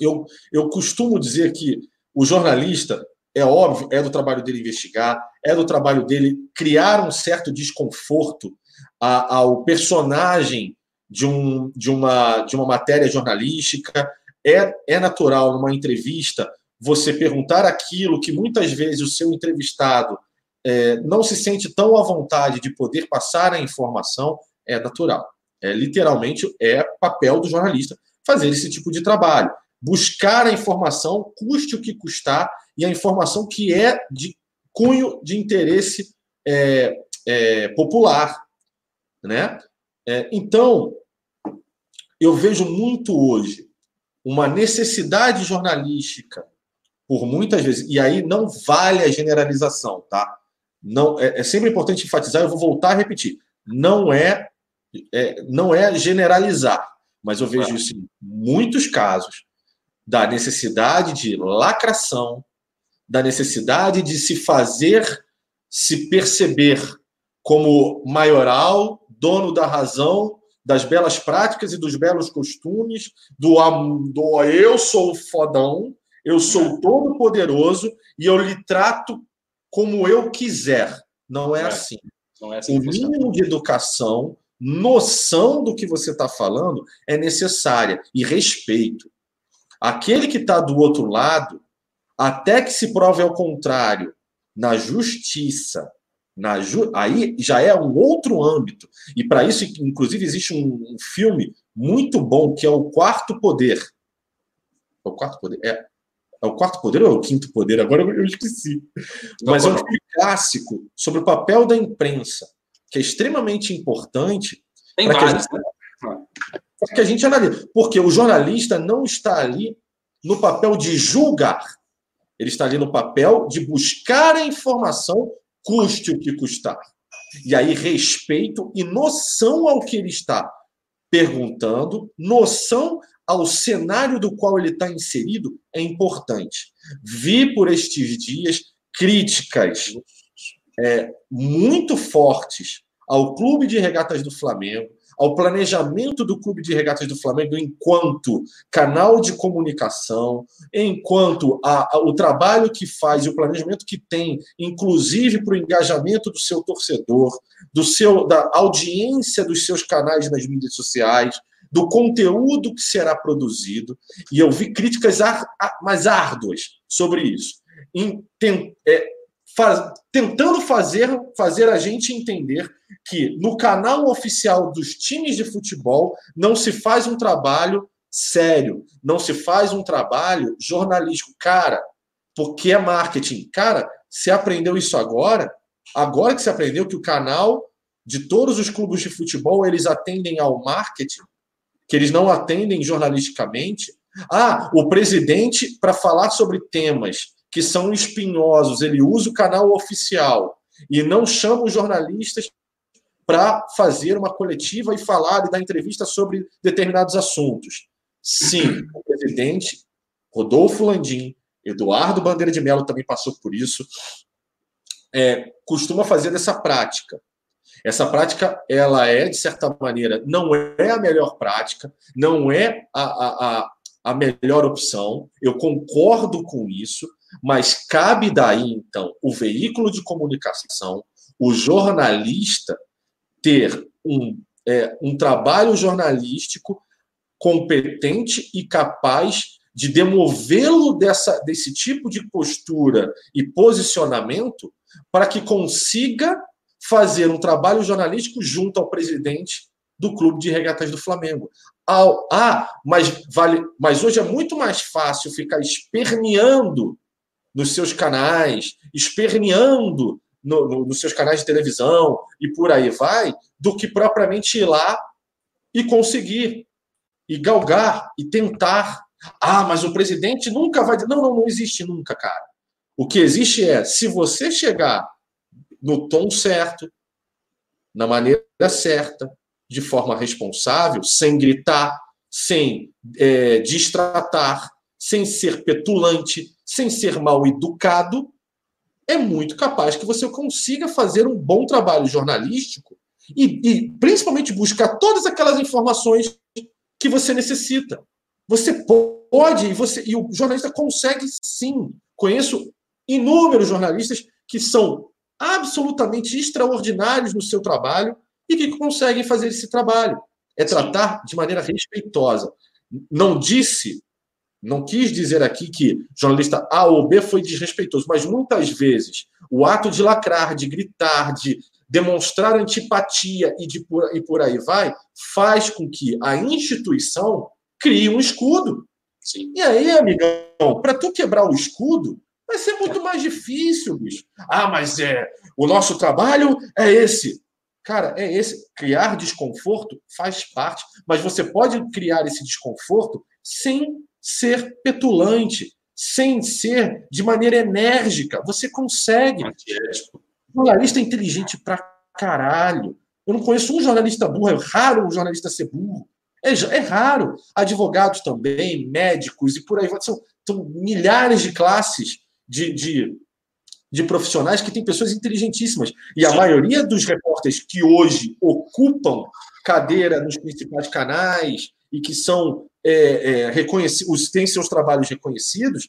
eu, eu costumo dizer que o jornalista, é óbvio, é do trabalho dele investigar, é do trabalho dele criar um certo desconforto ao personagem de, um, de, uma, de uma matéria jornalística. É, é natural, numa entrevista, você perguntar aquilo que muitas vezes o seu entrevistado é, não se sente tão à vontade de poder passar a informação, é natural. É literalmente é papel do jornalista fazer esse tipo de trabalho buscar a informação, custe o que custar, e a informação que é de cunho de interesse é, é, popular. Né? É, então, eu vejo muito hoje uma necessidade jornalística, por muitas vezes, e aí não vale a generalização, tá? Não, é, é sempre importante enfatizar, eu vou voltar a repetir, não é, é não é generalizar, mas eu vejo isso em muitos casos, da necessidade de lacração, da necessidade de se fazer se perceber como maioral, dono da razão, das belas práticas e dos belos costumes, do, do eu sou fodão, eu sou todo poderoso e eu lhe trato como eu quiser. Não é, é. assim. Não é assim o mínimo de educação, noção do que você está falando é necessária e respeito. Aquele que está do outro lado, até que se prove ao contrário, na justiça, Na, aí já é um outro âmbito. E para isso, inclusive, existe um, filme muito bom que é O Quarto Poder. É o Quarto Poder? É, é o Quarto Poder ou é o Quinto Poder? Agora eu esqueci. Mas é um filme clássico sobre o papel da imprensa, que é extremamente importante. Tem vários? Para que a gente analise. Porque o jornalista não está ali no papel de julgar. Ele está ali no papel de buscar a informação, custe o que custar. E aí, respeito e noção ao que ele está perguntando, noção ao cenário do qual ele está inserido é importante. Vi por estes dias críticas é, muito fortes ao Clube de Regatas do Flamengo, ao planejamento do Clube de Regatas do Flamengo enquanto canal de comunicação, enquanto a, a, o trabalho que faz e o planejamento que tem, inclusive para o engajamento do seu torcedor, do seu da audiência dos seus canais nas mídias sociais, do conteúdo que será produzido, e eu vi críticas ar, mais árduas sobre isso. Em, tem, é, faz, tentando fazer, fazer a gente entender que no canal oficial dos times de futebol não se faz um trabalho sério, não se faz um trabalho jornalístico. Cara, porque é marketing. Cara, você aprendeu isso agora? Agora que você aprendeu que o canal de todos os clubes de futebol eles atendem ao marketing, que eles não atendem jornalisticamente. Ah, o presidente, para falar sobre temas que são espinhosos, ele usa o canal oficial e não chama os jornalistas para fazer uma coletiva e falar e dar entrevista sobre determinados assuntos. Sim, o presidente Rodolfo Landim, Eduardo Bandeira de Mello também passou por isso, é, costuma fazer dessa prática. Essa prática, ela é, de certa maneira, não é a melhor prática, não é a, a, a, a melhor opção, eu concordo com isso, mas cabe daí, então, o veículo de comunicação, o jornalista, ter um, é, um trabalho jornalístico competente e capaz de demovê-lo dessa, desse tipo de postura e posicionamento para que consiga fazer um trabalho jornalístico junto ao presidente do Clube de Regatas do Flamengo. ah, mas, vale, mas hoje é muito mais fácil ficar esperneando nos seus canais, esperneando no, no, nos seus canais de televisão e por aí vai, do que propriamente ir lá e conseguir, e galgar, e tentar. Ah, mas o presidente nunca vai. Não, não, não existe nunca, cara. O que existe é, se você chegar no tom certo, na maneira certa, de forma responsável, sem gritar, sem é, distratar, sem ser petulante, sem ser mal educado, é muito capaz que você consiga fazer um bom trabalho jornalístico e, e principalmente buscar todas aquelas informações que você necessita. Você pode e você e o jornalista consegue sim. Conheço inúmeros jornalistas que são absolutamente extraordinários no seu trabalho e que conseguem fazer esse trabalho. É tratar de maneira respeitosa. Não disse não quis dizer aqui que jornalista A ou B foi desrespeitoso, mas muitas vezes o ato de lacrar, de gritar, de demonstrar antipatia e, de por, e por aí vai, faz com que a instituição crie um escudo. Sim. E aí, amigão, para tu quebrar o escudo, vai ser muito mais difícil, bicho. Ah, mas é o nosso trabalho é esse. Cara, é esse. Criar desconforto faz parte, mas você pode criar esse desconforto sem ser petulante, sem ser de maneira enérgica. Você consegue. Jornalista inteligente pra caralho. Eu não conheço um jornalista burro, é raro um jornalista ser burro. É, é raro. Advogados também, médicos e por aí vai. São, são milhares de classes de, de, de profissionais que têm pessoas inteligentíssimas. E a Sim. maioria dos repórteres que hoje ocupam cadeira nos principais canais e que são é, é, reconhecidos, têm seus trabalhos reconhecidos,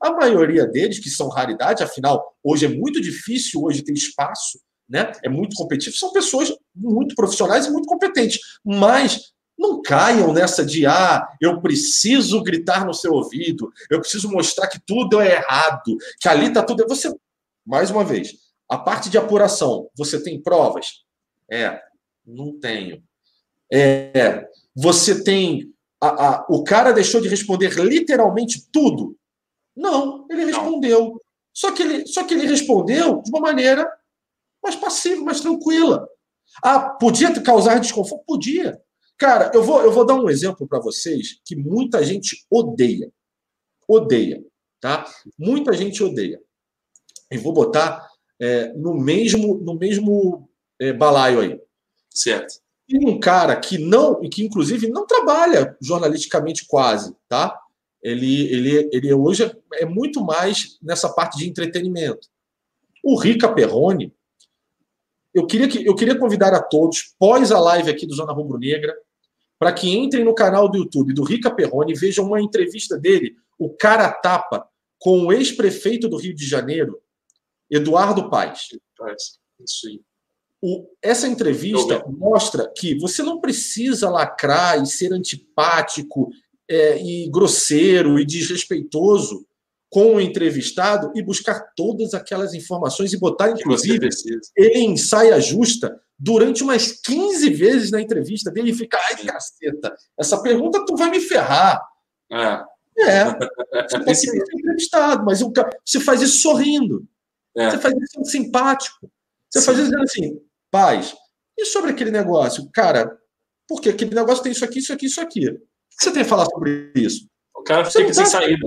a maioria deles, que são raridade, afinal, hoje é muito difícil hoje ter espaço, né? é muito competitivo, são pessoas muito profissionais e muito competentes, mas não caiam nessa de, ah, eu preciso gritar no seu ouvido, eu preciso mostrar que tudo é errado, que ali está tudo. Você, mais uma vez, A parte de apuração, você tem provas? É, não tenho. É, você tem. A, a, o cara deixou de responder literalmente tudo? Não, ele respondeu. Só que ele, só que ele respondeu de uma maneira mais passiva, mais tranquila. Ah, podia causar desconforto? Podia. Cara, eu vou, eu vou dar um exemplo para vocês que muita gente odeia. Odeia, tá? Muita gente odeia. E vou botar é, no mesmo, no mesmo é, balaio aí. Certo. E um cara que não, que inclusive não trabalha jornalisticamente quase, tá? Ele, ele, ele hoje é muito mais nessa parte de entretenimento. O Rica Perrone, eu queria, que, eu queria convidar a todos, pós a live aqui do Zona Rubro Negra, para que entrem no canal do YouTube do Rica Perrone e vejam uma entrevista dele, o cara tapa, com o ex-prefeito do Rio de Janeiro, Eduardo Paes. Isso aí. O, essa entrevista mostra que você não precisa lacrar e ser antipático é, e grosseiro e desrespeitoso com o entrevistado e buscar todas aquelas informações e botar, inclusive, ele em saia justa durante umas 15 vezes na entrevista dele e fica, ai, caceta, essa pergunta tu vai me ferrar. É. É. Você pode ser entrevistado, mas você faz isso sorrindo. É. Você faz isso simpático. Você Sim. faz isso dizendo assim, paz, e sobre aquele negócio? Cara, porque aquele negócio tem isso aqui, isso aqui, isso aqui. O que você tem a falar sobre isso? O cara fica tá sem saída.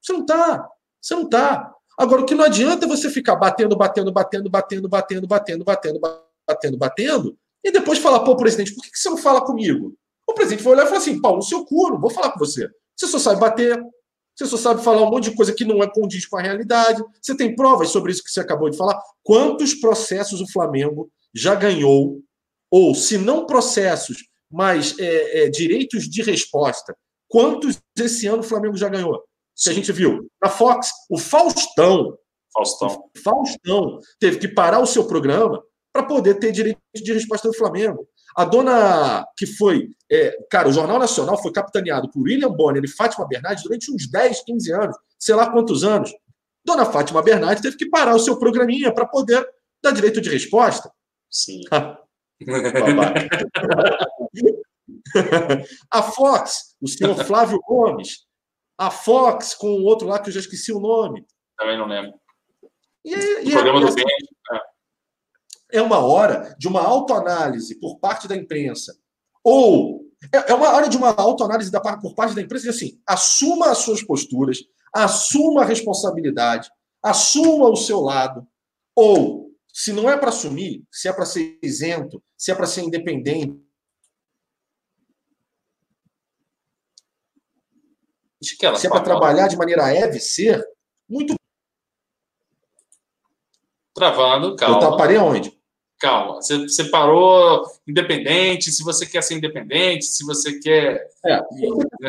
Você não tá. Você não tá. Agora, o que não adianta é você ficar batendo, batendo, batendo, batendo, batendo, batendo, batendo, batendo, batendo, e depois falar, pô, presidente, por que você não fala comigo? O presidente vai olhar e falar assim, Paulo, seu cu, não vou falar com você. Você só sabe bater, você só sabe falar um monte de coisa que não é condiz com a realidade. Você tem provas sobre isso que você acabou de falar? Quantos processos o Flamengo já ganhou, ou se não processos, mas é, é, direitos de resposta, quantos esse ano o Flamengo já ganhou? que a gente viu. Na Fox, o Faustão. Faustão. O Faustão teve que parar o seu programa para poder ter direito de resposta do Flamengo. A dona que foi. É, cara, o Jornal Nacional foi capitaneado por William Bonner e Fátima Bernardes durante uns 10, 15 anos, sei lá quantos anos. Dona Fátima Bernardes teve que parar o seu programinha para poder dar direito de resposta. Sim. a Fox, o senhor Flávio Gomes, a Fox com o outro lá que eu já esqueci o nome. Também não lembro. E, e, o programa do bem. É. uma hora de uma autoanálise por parte da imprensa. Ou é, é uma hora de uma autoanálise da, por parte da imprensa de assim, assuma as suas posturas, assuma a responsabilidade, assuma o seu lado. Ou, se não é para assumir, se é para ser isento, se é para ser independente, se é para trabalhar de maneira a ser, muito. Travando, calma. Eu parei aonde? Calma. Você, você parou independente, se você quer ser independente, se você quer. É,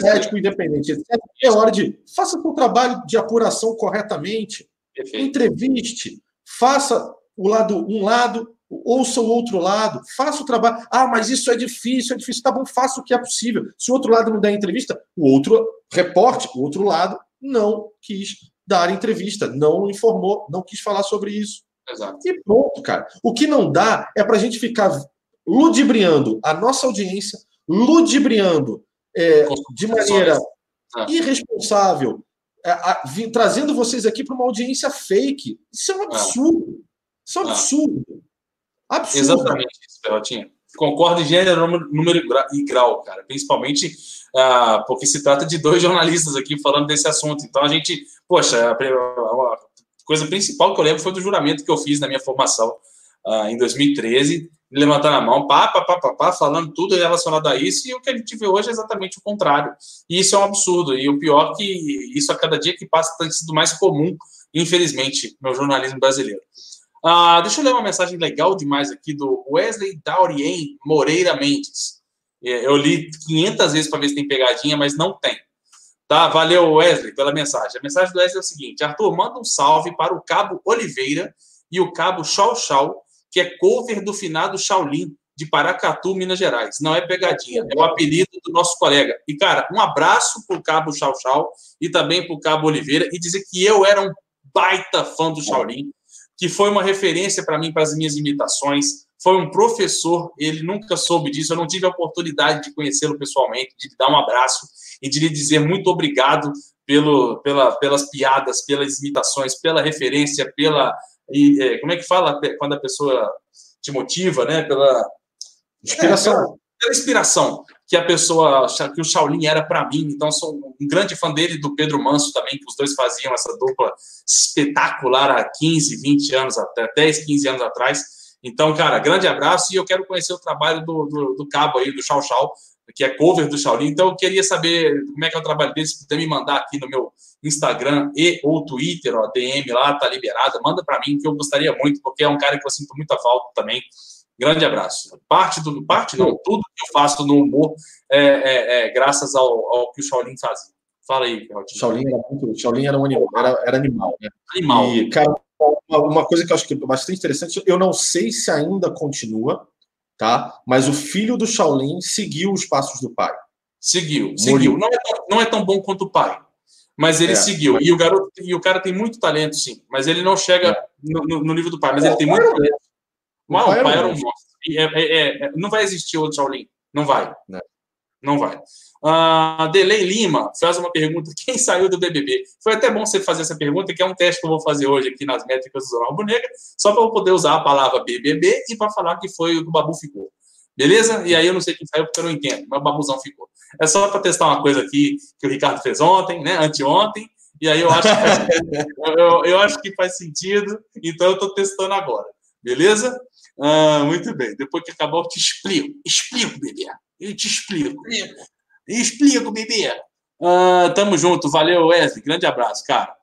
médico independente. É hora de. Faça o seu trabalho de apuração corretamente. Perfeito. Entreviste. Faça o lado, um lado, ouça o outro lado, faça o trabalho. Ah, mas isso é difícil, é difícil. Tá bom, faça o que é possível. Se o outro lado não der entrevista, o outro reporte, o outro lado não quis dar entrevista, não informou, não quis falar sobre isso. Exato. E pronto, cara. O que não dá é para a gente ficar ludibriando a nossa audiência, ludibriando é, de maneira ah. irresponsável, é, a, vi, trazendo vocês aqui para uma audiência fake. Isso é um ah. absurdo. Isso é um ah. absurdo. Absurdo. Exatamente isso, Perrotinha. Concordo em gênero, número e grau, cara. Principalmente ah, porque se trata de dois jornalistas aqui falando desse assunto. Então a gente, poxa, a, a coisa principal que eu lembro foi do juramento que eu fiz na minha formação ah, em 2013, levantando a mão, pá, pá, pá, pá, pá, falando tudo relacionado a isso, e o que a gente vê hoje é exatamente o contrário. E isso é um absurdo. E o pior é que isso a cada dia que passa tem sido mais comum, infelizmente, no jornalismo brasileiro. Ah, deixa eu ler uma mensagem legal demais aqui do Wesley Daurien Moreira Mendes. É, eu li 500 vezes para ver se tem pegadinha, mas não tem. Tá, valeu Wesley pela mensagem. A mensagem do Wesley é o seguinte: Arthur, manda um salve para o Cabo Oliveira e o Cabo Chau Chau, que é cover do finado Shaolin de Paracatu, Minas Gerais. Não é pegadinha, é o apelido do nosso colega. E, cara, um abraço para o Cabo Chau Chau e também para o Cabo Oliveira e dizer que eu era um baita fã do Shaolin que foi uma referência para mim, para as minhas imitações. Foi um professor, ele nunca soube disso, eu não tive a oportunidade de conhecê-lo pessoalmente, de dar um abraço e de lhe dizer muito obrigado pelo, pela, pelas piadas, pelas imitações, pela referência, pela. E, é, como é que fala quando a pessoa te motiva, né? Pela inspiração. É, pela, pela inspiração que a pessoa, que o Shaolin era para mim. Então, sou um grande fã dele do Pedro Manso também, que os dois faziam essa dupla espetacular há 15, 20 anos, até 10, 15 anos atrás. Então, cara, grande abraço e eu quero conhecer o trabalho do, do, do cabo aí, do Chau Chau, que é cover do Shaolin. Então, eu queria saber como é que é o trabalho dele, se puder me mandar aqui no meu Instagram e ou Twitter, ó, DM lá, tá liberado, manda para mim, que eu gostaria muito, porque é um cara que eu sinto muita falta também. Grande abraço. Parte do parte não, tudo que eu faço no humor é, é, é graças ao, ao, que o Shaolin fazia. Fala aí, Claudinho. Shaolin era muito, Shaolin era um animal, era, era animal, né? Animal. E, cara, uma, uma coisa que eu acho que é bastante interessante, eu não sei se ainda continua, tá? Mas o filho do Shaolin seguiu os passos do pai. Seguiu, seguiu. Não é, tão, não é tão bom quanto o pai, mas ele é. seguiu. E o garoto e o cara tem muito talento, sim. Mas ele não chega é. no, no, nível do pai, mas ele tem muito talento. O pai, o pai era um monstro. É, é, é, não vai existir outro Shaolin. Não vai. Não vai. Uh, Delay Lima faz uma pergunta: quem saiu do BBB? Foi até bom você fazer essa pergunta, que é um teste que eu vou fazer hoje aqui nas métricas do Jornal Rubro Negra, só para eu poder usar a palavra BBB e para falar que foi o que o Babu ficou. Beleza? E aí eu não sei quem saiu porque eu não entendo, mas o Babuzão ficou. É só para testar uma coisa aqui que o Ricardo fez ontem, né? Anteontem. E aí eu acho que faz, eu, eu acho que faz sentido, então eu estou testando agora. Beleza? Ah, muito bem. Depois que acabar, eu te explico. Explico, bebê. Eu te explico. Explico, bebê. Ah, tamo junto. Valeu, Wesley. Grande abraço, cara.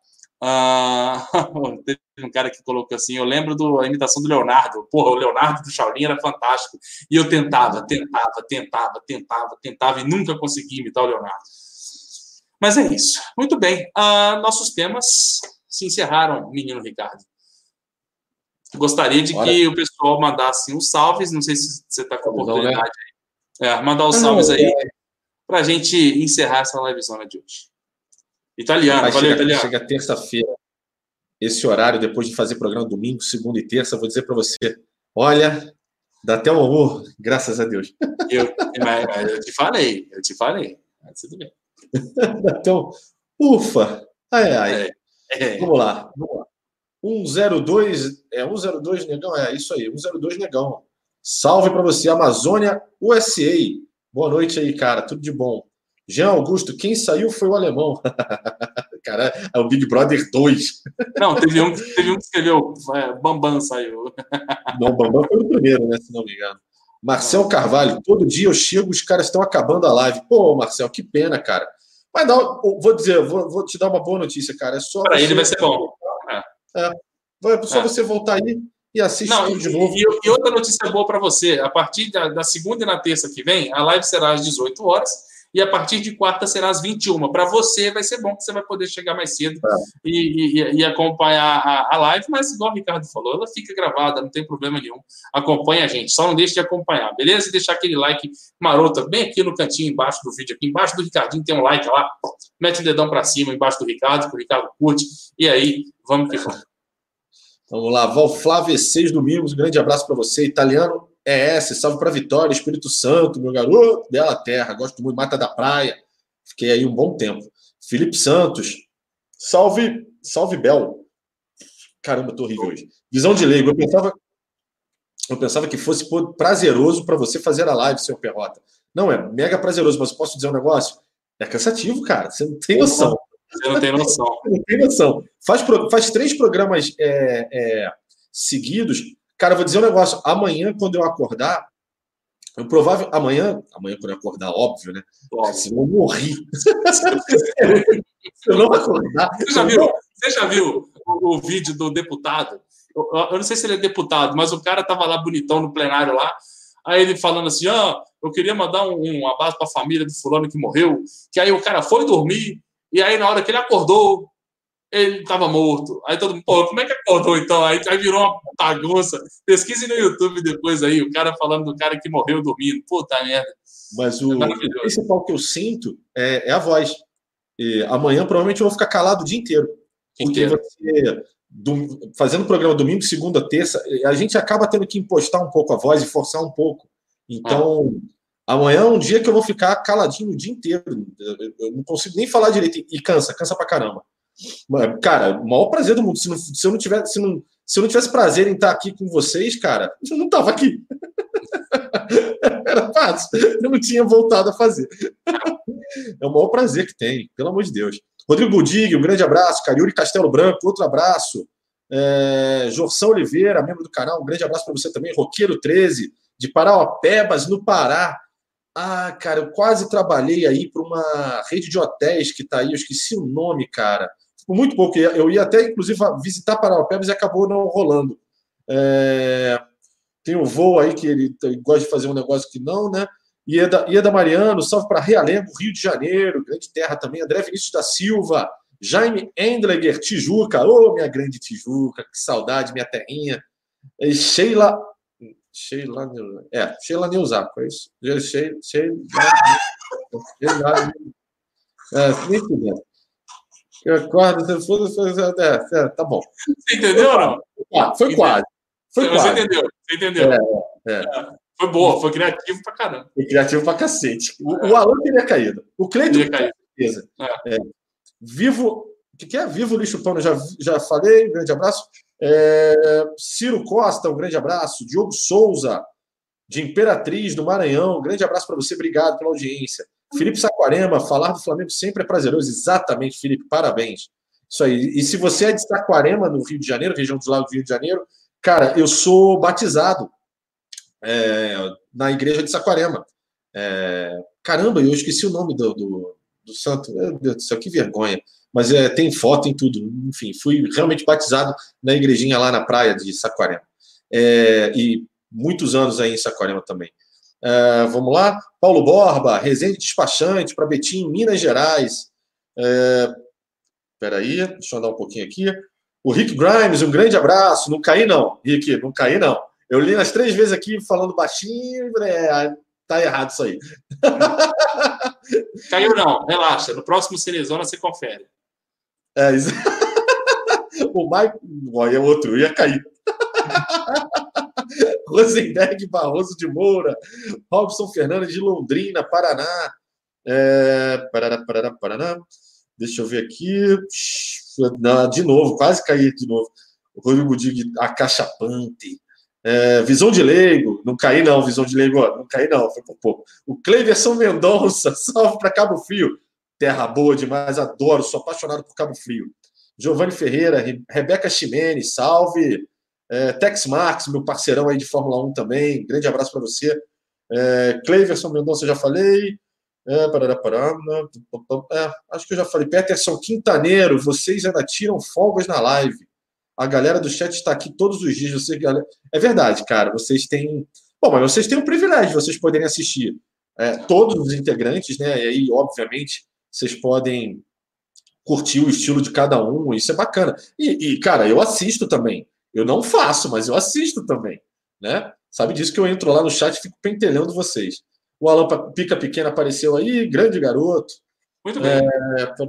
Ah, teve um cara que colocou assim: eu lembro da imitação do Leonardo. Porra, o Leonardo do Shaolin era fantástico. E eu tentava, tentava, tentava, tentava, tentava e nunca consegui imitar o Leonardo. Mas é isso. Muito bem. Ah, nossos temas se encerraram, menino Ricardo. Gostaria de que o pessoal mandasse uns salves. Não sei se você está com a né? oportunidade aí. É, mandar os salves aí é. Para a gente encerrar essa livezona de hoje. Italiano, Mas valeu, chega, italiano. Chega terça-feira, esse horário, depois de fazer programa domingo, segunda e terça, vou dizer para você: olha, dá até um amor, graças a Deus. Eu, eu te falei, eu te falei. Mas tudo bem. um. Ufa! Ai, ai. É, é. Vamos lá, vamos lá. 102, é 102 Negão, é isso aí, 102 Negão. Salve para você, Amazônia USA. Boa noite aí, cara, tudo de bom. Jean Augusto, quem saiu foi o alemão. cara, é o Big Brother 2. Não, teve um, teve um que escreveu, é, Bambam saiu. Não, Bambam foi o primeiro, né, se não me engano. Marcel Carvalho, todo dia eu chego, os caras estão acabando a live. Pô, Marcel, que pena, cara. Mas não, vou dizer, vou, vou te dar uma boa notícia, cara. É só. Para ele vai ser bom. É. é só é. você voltar aí e assistir Não, de novo. E, e, outra notícia boa para você: a partir da, da, segunda e na terça que vem, a live será às 18 horas. E a partir de quarta será às 21. Para você vai ser bom que você vai poder chegar mais cedo é. e, e, e, acompanhar a, a, live, mas igual o Ricardo falou, ela fica gravada, não tem problema nenhum. Acompanha a gente, só não deixe de acompanhar, beleza? E deixar aquele like maroto bem aqui no cantinho embaixo do vídeo, aqui embaixo do Ricardinho tem um like lá, mete o dedão para cima embaixo do Ricardo, que o Ricardo curte, e aí vamos que vamos. Vamos lá, Val Flávio, seis domingos, um grande abraço para você. Italiano é esse, salve para Vitória, Espírito Santo, meu garoto, bela terra, gosto muito, Mata da Praia. Fiquei aí um bom tempo. Felipe Santos, salve, salve Bel. Caramba, tô horrível hoje. Visão de leigo, eu pensava, eu pensava que fosse prazeroso para você fazer a live, seu Perrota. Não, é mega prazeroso, mas posso dizer um negócio? É cansativo, cara, você não tem noção. Você não tem noção. não tem noção. Faz, faz três programas é, é, seguidos. Cara, vou dizer um negócio. Amanhã, quando eu acordar, eu provável. Amanhã, amanhã, quando eu acordar, óbvio, né? Óbvio. Eu morri. Se eu não acordar. Você já viu, você já viu o, o vídeo do deputado? Eu, eu, não sei se ele é deputado, mas o cara tava lá bonitão no plenário lá. Aí ele falando assim: ah, eu queria mandar um, um abraço para a família do fulano que morreu. Que aí o cara foi dormir, e aí, na hora que ele acordou, ele estava morto. Aí todo mundo, pô, como é que acordou então? Aí, aí virou uma bagunça. Pesquise no YouTube depois aí, o cara falando do cara que morreu dormindo. Puta merda. Mas o, é o principal que eu sinto é, é a voz. E amanhã provavelmente eu vou ficar calado o dia inteiro. Porque. Você, do, fazendo programa domingo, segunda, terça, a gente acaba tendo que impostar um pouco a voz e forçar um pouco. Então, ah. Amanhã é um dia que eu vou ficar caladinho o dia inteiro. Eu não consigo nem falar direito. E cansa, cansa pra caramba. Cara, o maior prazer do mundo. Se, não, se, eu não tivesse, se, não, se eu não tivesse prazer em estar aqui com vocês, cara, eu não tava aqui. Era fácil. Eu não tinha voltado a fazer. É o maior prazer que tem, pelo amor de Deus. Rodrigo Budig, um grande abraço. Cariuri Castelo Branco, outro abraço. É, Jorção Oliveira, membro do canal, um grande abraço para você também. Roqueiro 13, de Parauapebas, no Pará. Ah, cara, eu quase trabalhei aí para uma rede de hotéis que está aí, eu esqueci o nome, cara. Ficou muito pouco. Eu ia até, inclusive, visitar Parauapebas e acabou não rolando. É... Tem o um voo aí que ele gosta de fazer um negócio que não, né? Ieda, Ieda Mariano, salve para Realengo, Rio de Janeiro, grande terra também. André Vinícius da Silva, Jaime Endleger, Tijuca, ô oh, minha grande Tijuca, que saudade, minha terrinha. E Sheila, Sheila, é, Sheila Neuzaco, é isso? Sheila, Sheila, Sheila, é, nem puder. Eu acordo, se for, é, é, tá bom. Você entendeu ou não? Ah, foi quase. Foi você quase. entendeu, você entendeu. É, é. é. Foi boa, foi criativo pra caramba. Foi criativo pra cacete. O, o Alan teria caído. O Cleiton, teria caído. certeza. Vivo, o que, que é? Vivo Lixo Pano, já, já falei, grande abraço. É, Ciro Costa, um grande abraço. Diogo Souza, de Imperatriz, do Maranhão, um grande abraço para você, obrigado pela audiência. Felipe Saquarema, falar do Flamengo sempre é prazeroso. Exatamente, Felipe, parabéns. Isso aí. E se você é de Saquarema, no Rio de Janeiro, região dos Lagos do Rio de Janeiro, cara, eu sou batizado é, na igreja de Saquarema. É, caramba, eu esqueci o nome do, do, do, santo. Meu Deus do céu, que vergonha. Mas é, tem foto em tudo. Enfim, fui realmente batizado na igrejinha lá na praia de Saquarema. É, e muitos anos aí em Saquarema também. É, vamos lá. Paulo Borba, Resende Despachante para Betim, Minas Gerais. É, peraí, deixa eu andar um pouquinho aqui. O Rick Grimes, um grande abraço. Não caí, não, Rick, não caí, não. Eu li as três vezes aqui falando baixinho, é, tá errado isso aí. Caiu não, relaxa. No próximo Cinezona você confere. É isso. o Mike, olha, é outro, ia cair. Rosenberg Barroso de Moura, Robson Fernandes de Londrina, Paraná. É, Paraná, Paraná, Paraná. Deixa eu ver aqui. Não, de novo, quase caí de novo. Rodrigo Dig, acachapante. É, visão de leigo, não caí não, visão de leigo, não caí não, foi por pouco. O Cleverson Mendonça, salve para Cabo Frio. Terra boa demais, adoro, sou apaixonado por Cabo Frio. Giovanni Ferreira, Rebeca Ximene, salve. É, Tex Marques, meu parceirão aí de Fórmula 1 também, grande abraço para você. É, Cleverson Mendonça, já falei. É, parará, parará, é, acho que eu já falei. Peterson Quintaneiro, vocês ainda tiram folgas na live. A galera do chat está aqui todos os dias. Você, é verdade, cara. Vocês têm. Bom, mas vocês têm o privilégio de vocês poderem assistir é, todos os integrantes, né? E aí, obviamente, vocês podem curtir o estilo de cada um. Isso é bacana. E, e, cara, eu assisto também. Eu não faço, mas eu assisto também, né? Sabe disso que eu entro lá no chat e fico pentelhando vocês. O Alan Pica Pequena apareceu aí, grande garoto. Muito bem. É, tá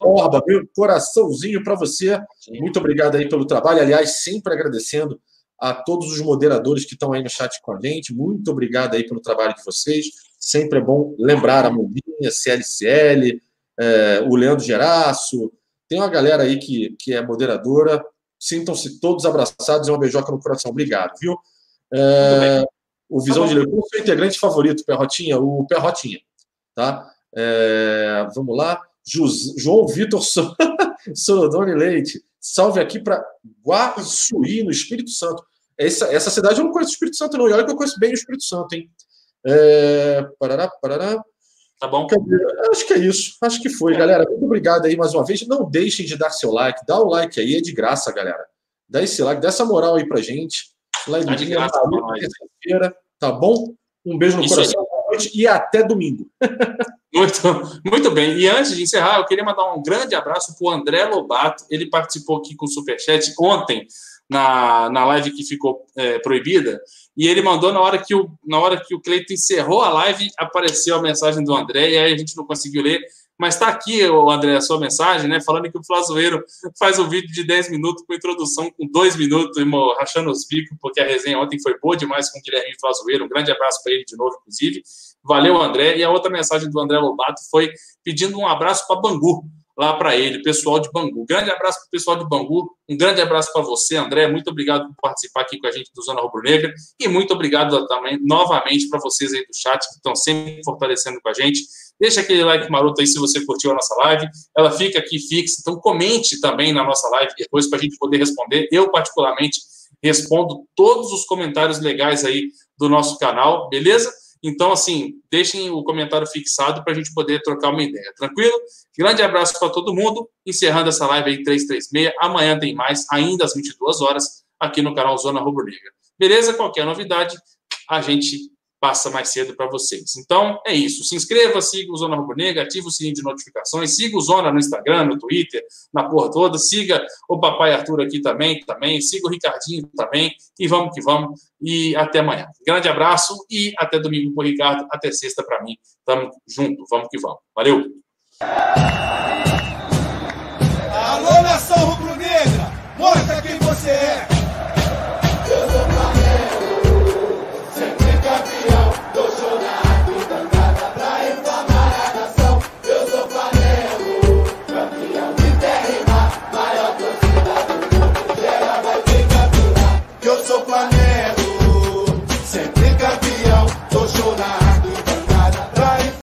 Borba, meu coraçãozinho para você. Sim. Muito obrigado aí pelo trabalho. Aliás, sempre agradecendo a todos os moderadores que estão aí no chat com a gente. Muito obrigado aí pelo trabalho de vocês. Sempre é bom lembrar a Mundinha, CLCL, é, o Leandro Geraço. Tem uma galera aí que, que é moderadora. Sintam-se todos abraçados e uma beijoca no coração. Obrigado, viu? É, o Visão tá de Leão, seu integrante favorito, Perrotinha? O Perrotinha, tá? É, vamos lá. João Vitor Sorodone Leite. Salve aqui para Guaçuí, no Espírito Santo. Essa, essa cidade eu não conheço o Espírito Santo, não. E olha que eu conheço bem o Espírito Santo, hein? É, parará, parará. Tá bom? Acho que é isso. Acho que foi, galera. Muito obrigado aí mais uma vez. Não deixem de dar seu like. Dá o like aí, é de graça, galera. Dá esse like, dá essa moral aí pra gente. Live tá de graça, terça-feira, tá bom? Um beijo no isso coração. Aí e até domingo. Muito, muito bem. E antes de encerrar, eu queria mandar um grande abraço para o André Lobato. Ele participou aqui com o Superchat ontem, na, na live que ficou é, proibida. E ele mandou na hora que o, na hora que o Cleiton encerrou a live, apareceu a mensagem do André, e aí a gente não conseguiu ler. Mas está aqui, André, a sua mensagem, né? Falando que o Flazoeiro faz um vídeo de 10 minutos com introdução com 2 minutos, irmão, rachando os bicos, porque a resenha ontem foi boa demais com o Guilherme Flazoeiro. Um grande abraço para ele de novo, inclusive. Valeu, André. E a outra mensagem do André Lobato foi pedindo um abraço para Bangu lá para ele, pessoal de Bangu. Grande abraço para o pessoal de Bangu, um grande abraço para você, André. Muito obrigado por participar aqui com a gente do Zona Rubro Negra e muito obrigado também novamente para vocês aí do chat que estão sempre fortalecendo com a gente. Deixa aquele like maroto aí se você curtiu a nossa live. Ela fica aqui fixa, então comente também na nossa live depois para a gente poder responder. Eu, particularmente, respondo todos os comentários legais aí do nosso canal, beleza? Então, assim, deixem o comentário fixado para a gente poder trocar uma ideia, tranquilo? Grande abraço para todo mundo. Encerrando essa live aí 336. Amanhã tem mais, ainda às 22 horas, aqui no canal Zona Rubro Negra. Beleza? Qualquer novidade, a gente passa mais cedo para vocês. Então, é isso. Se inscreva, siga o Zona Rubro Negra, ative o sininho de notificações, siga o Zona no Instagram, no Twitter, na porra toda, siga o Papai Arthur aqui também, também, siga o Ricardinho também, e vamos que vamos, e até amanhã. Grande abraço e até domingo com o Ricardo, até sexta para mim. Tamo junto, vamos que vamos. Valeu! Alô, nação rubro-negra! Mostra quem você é!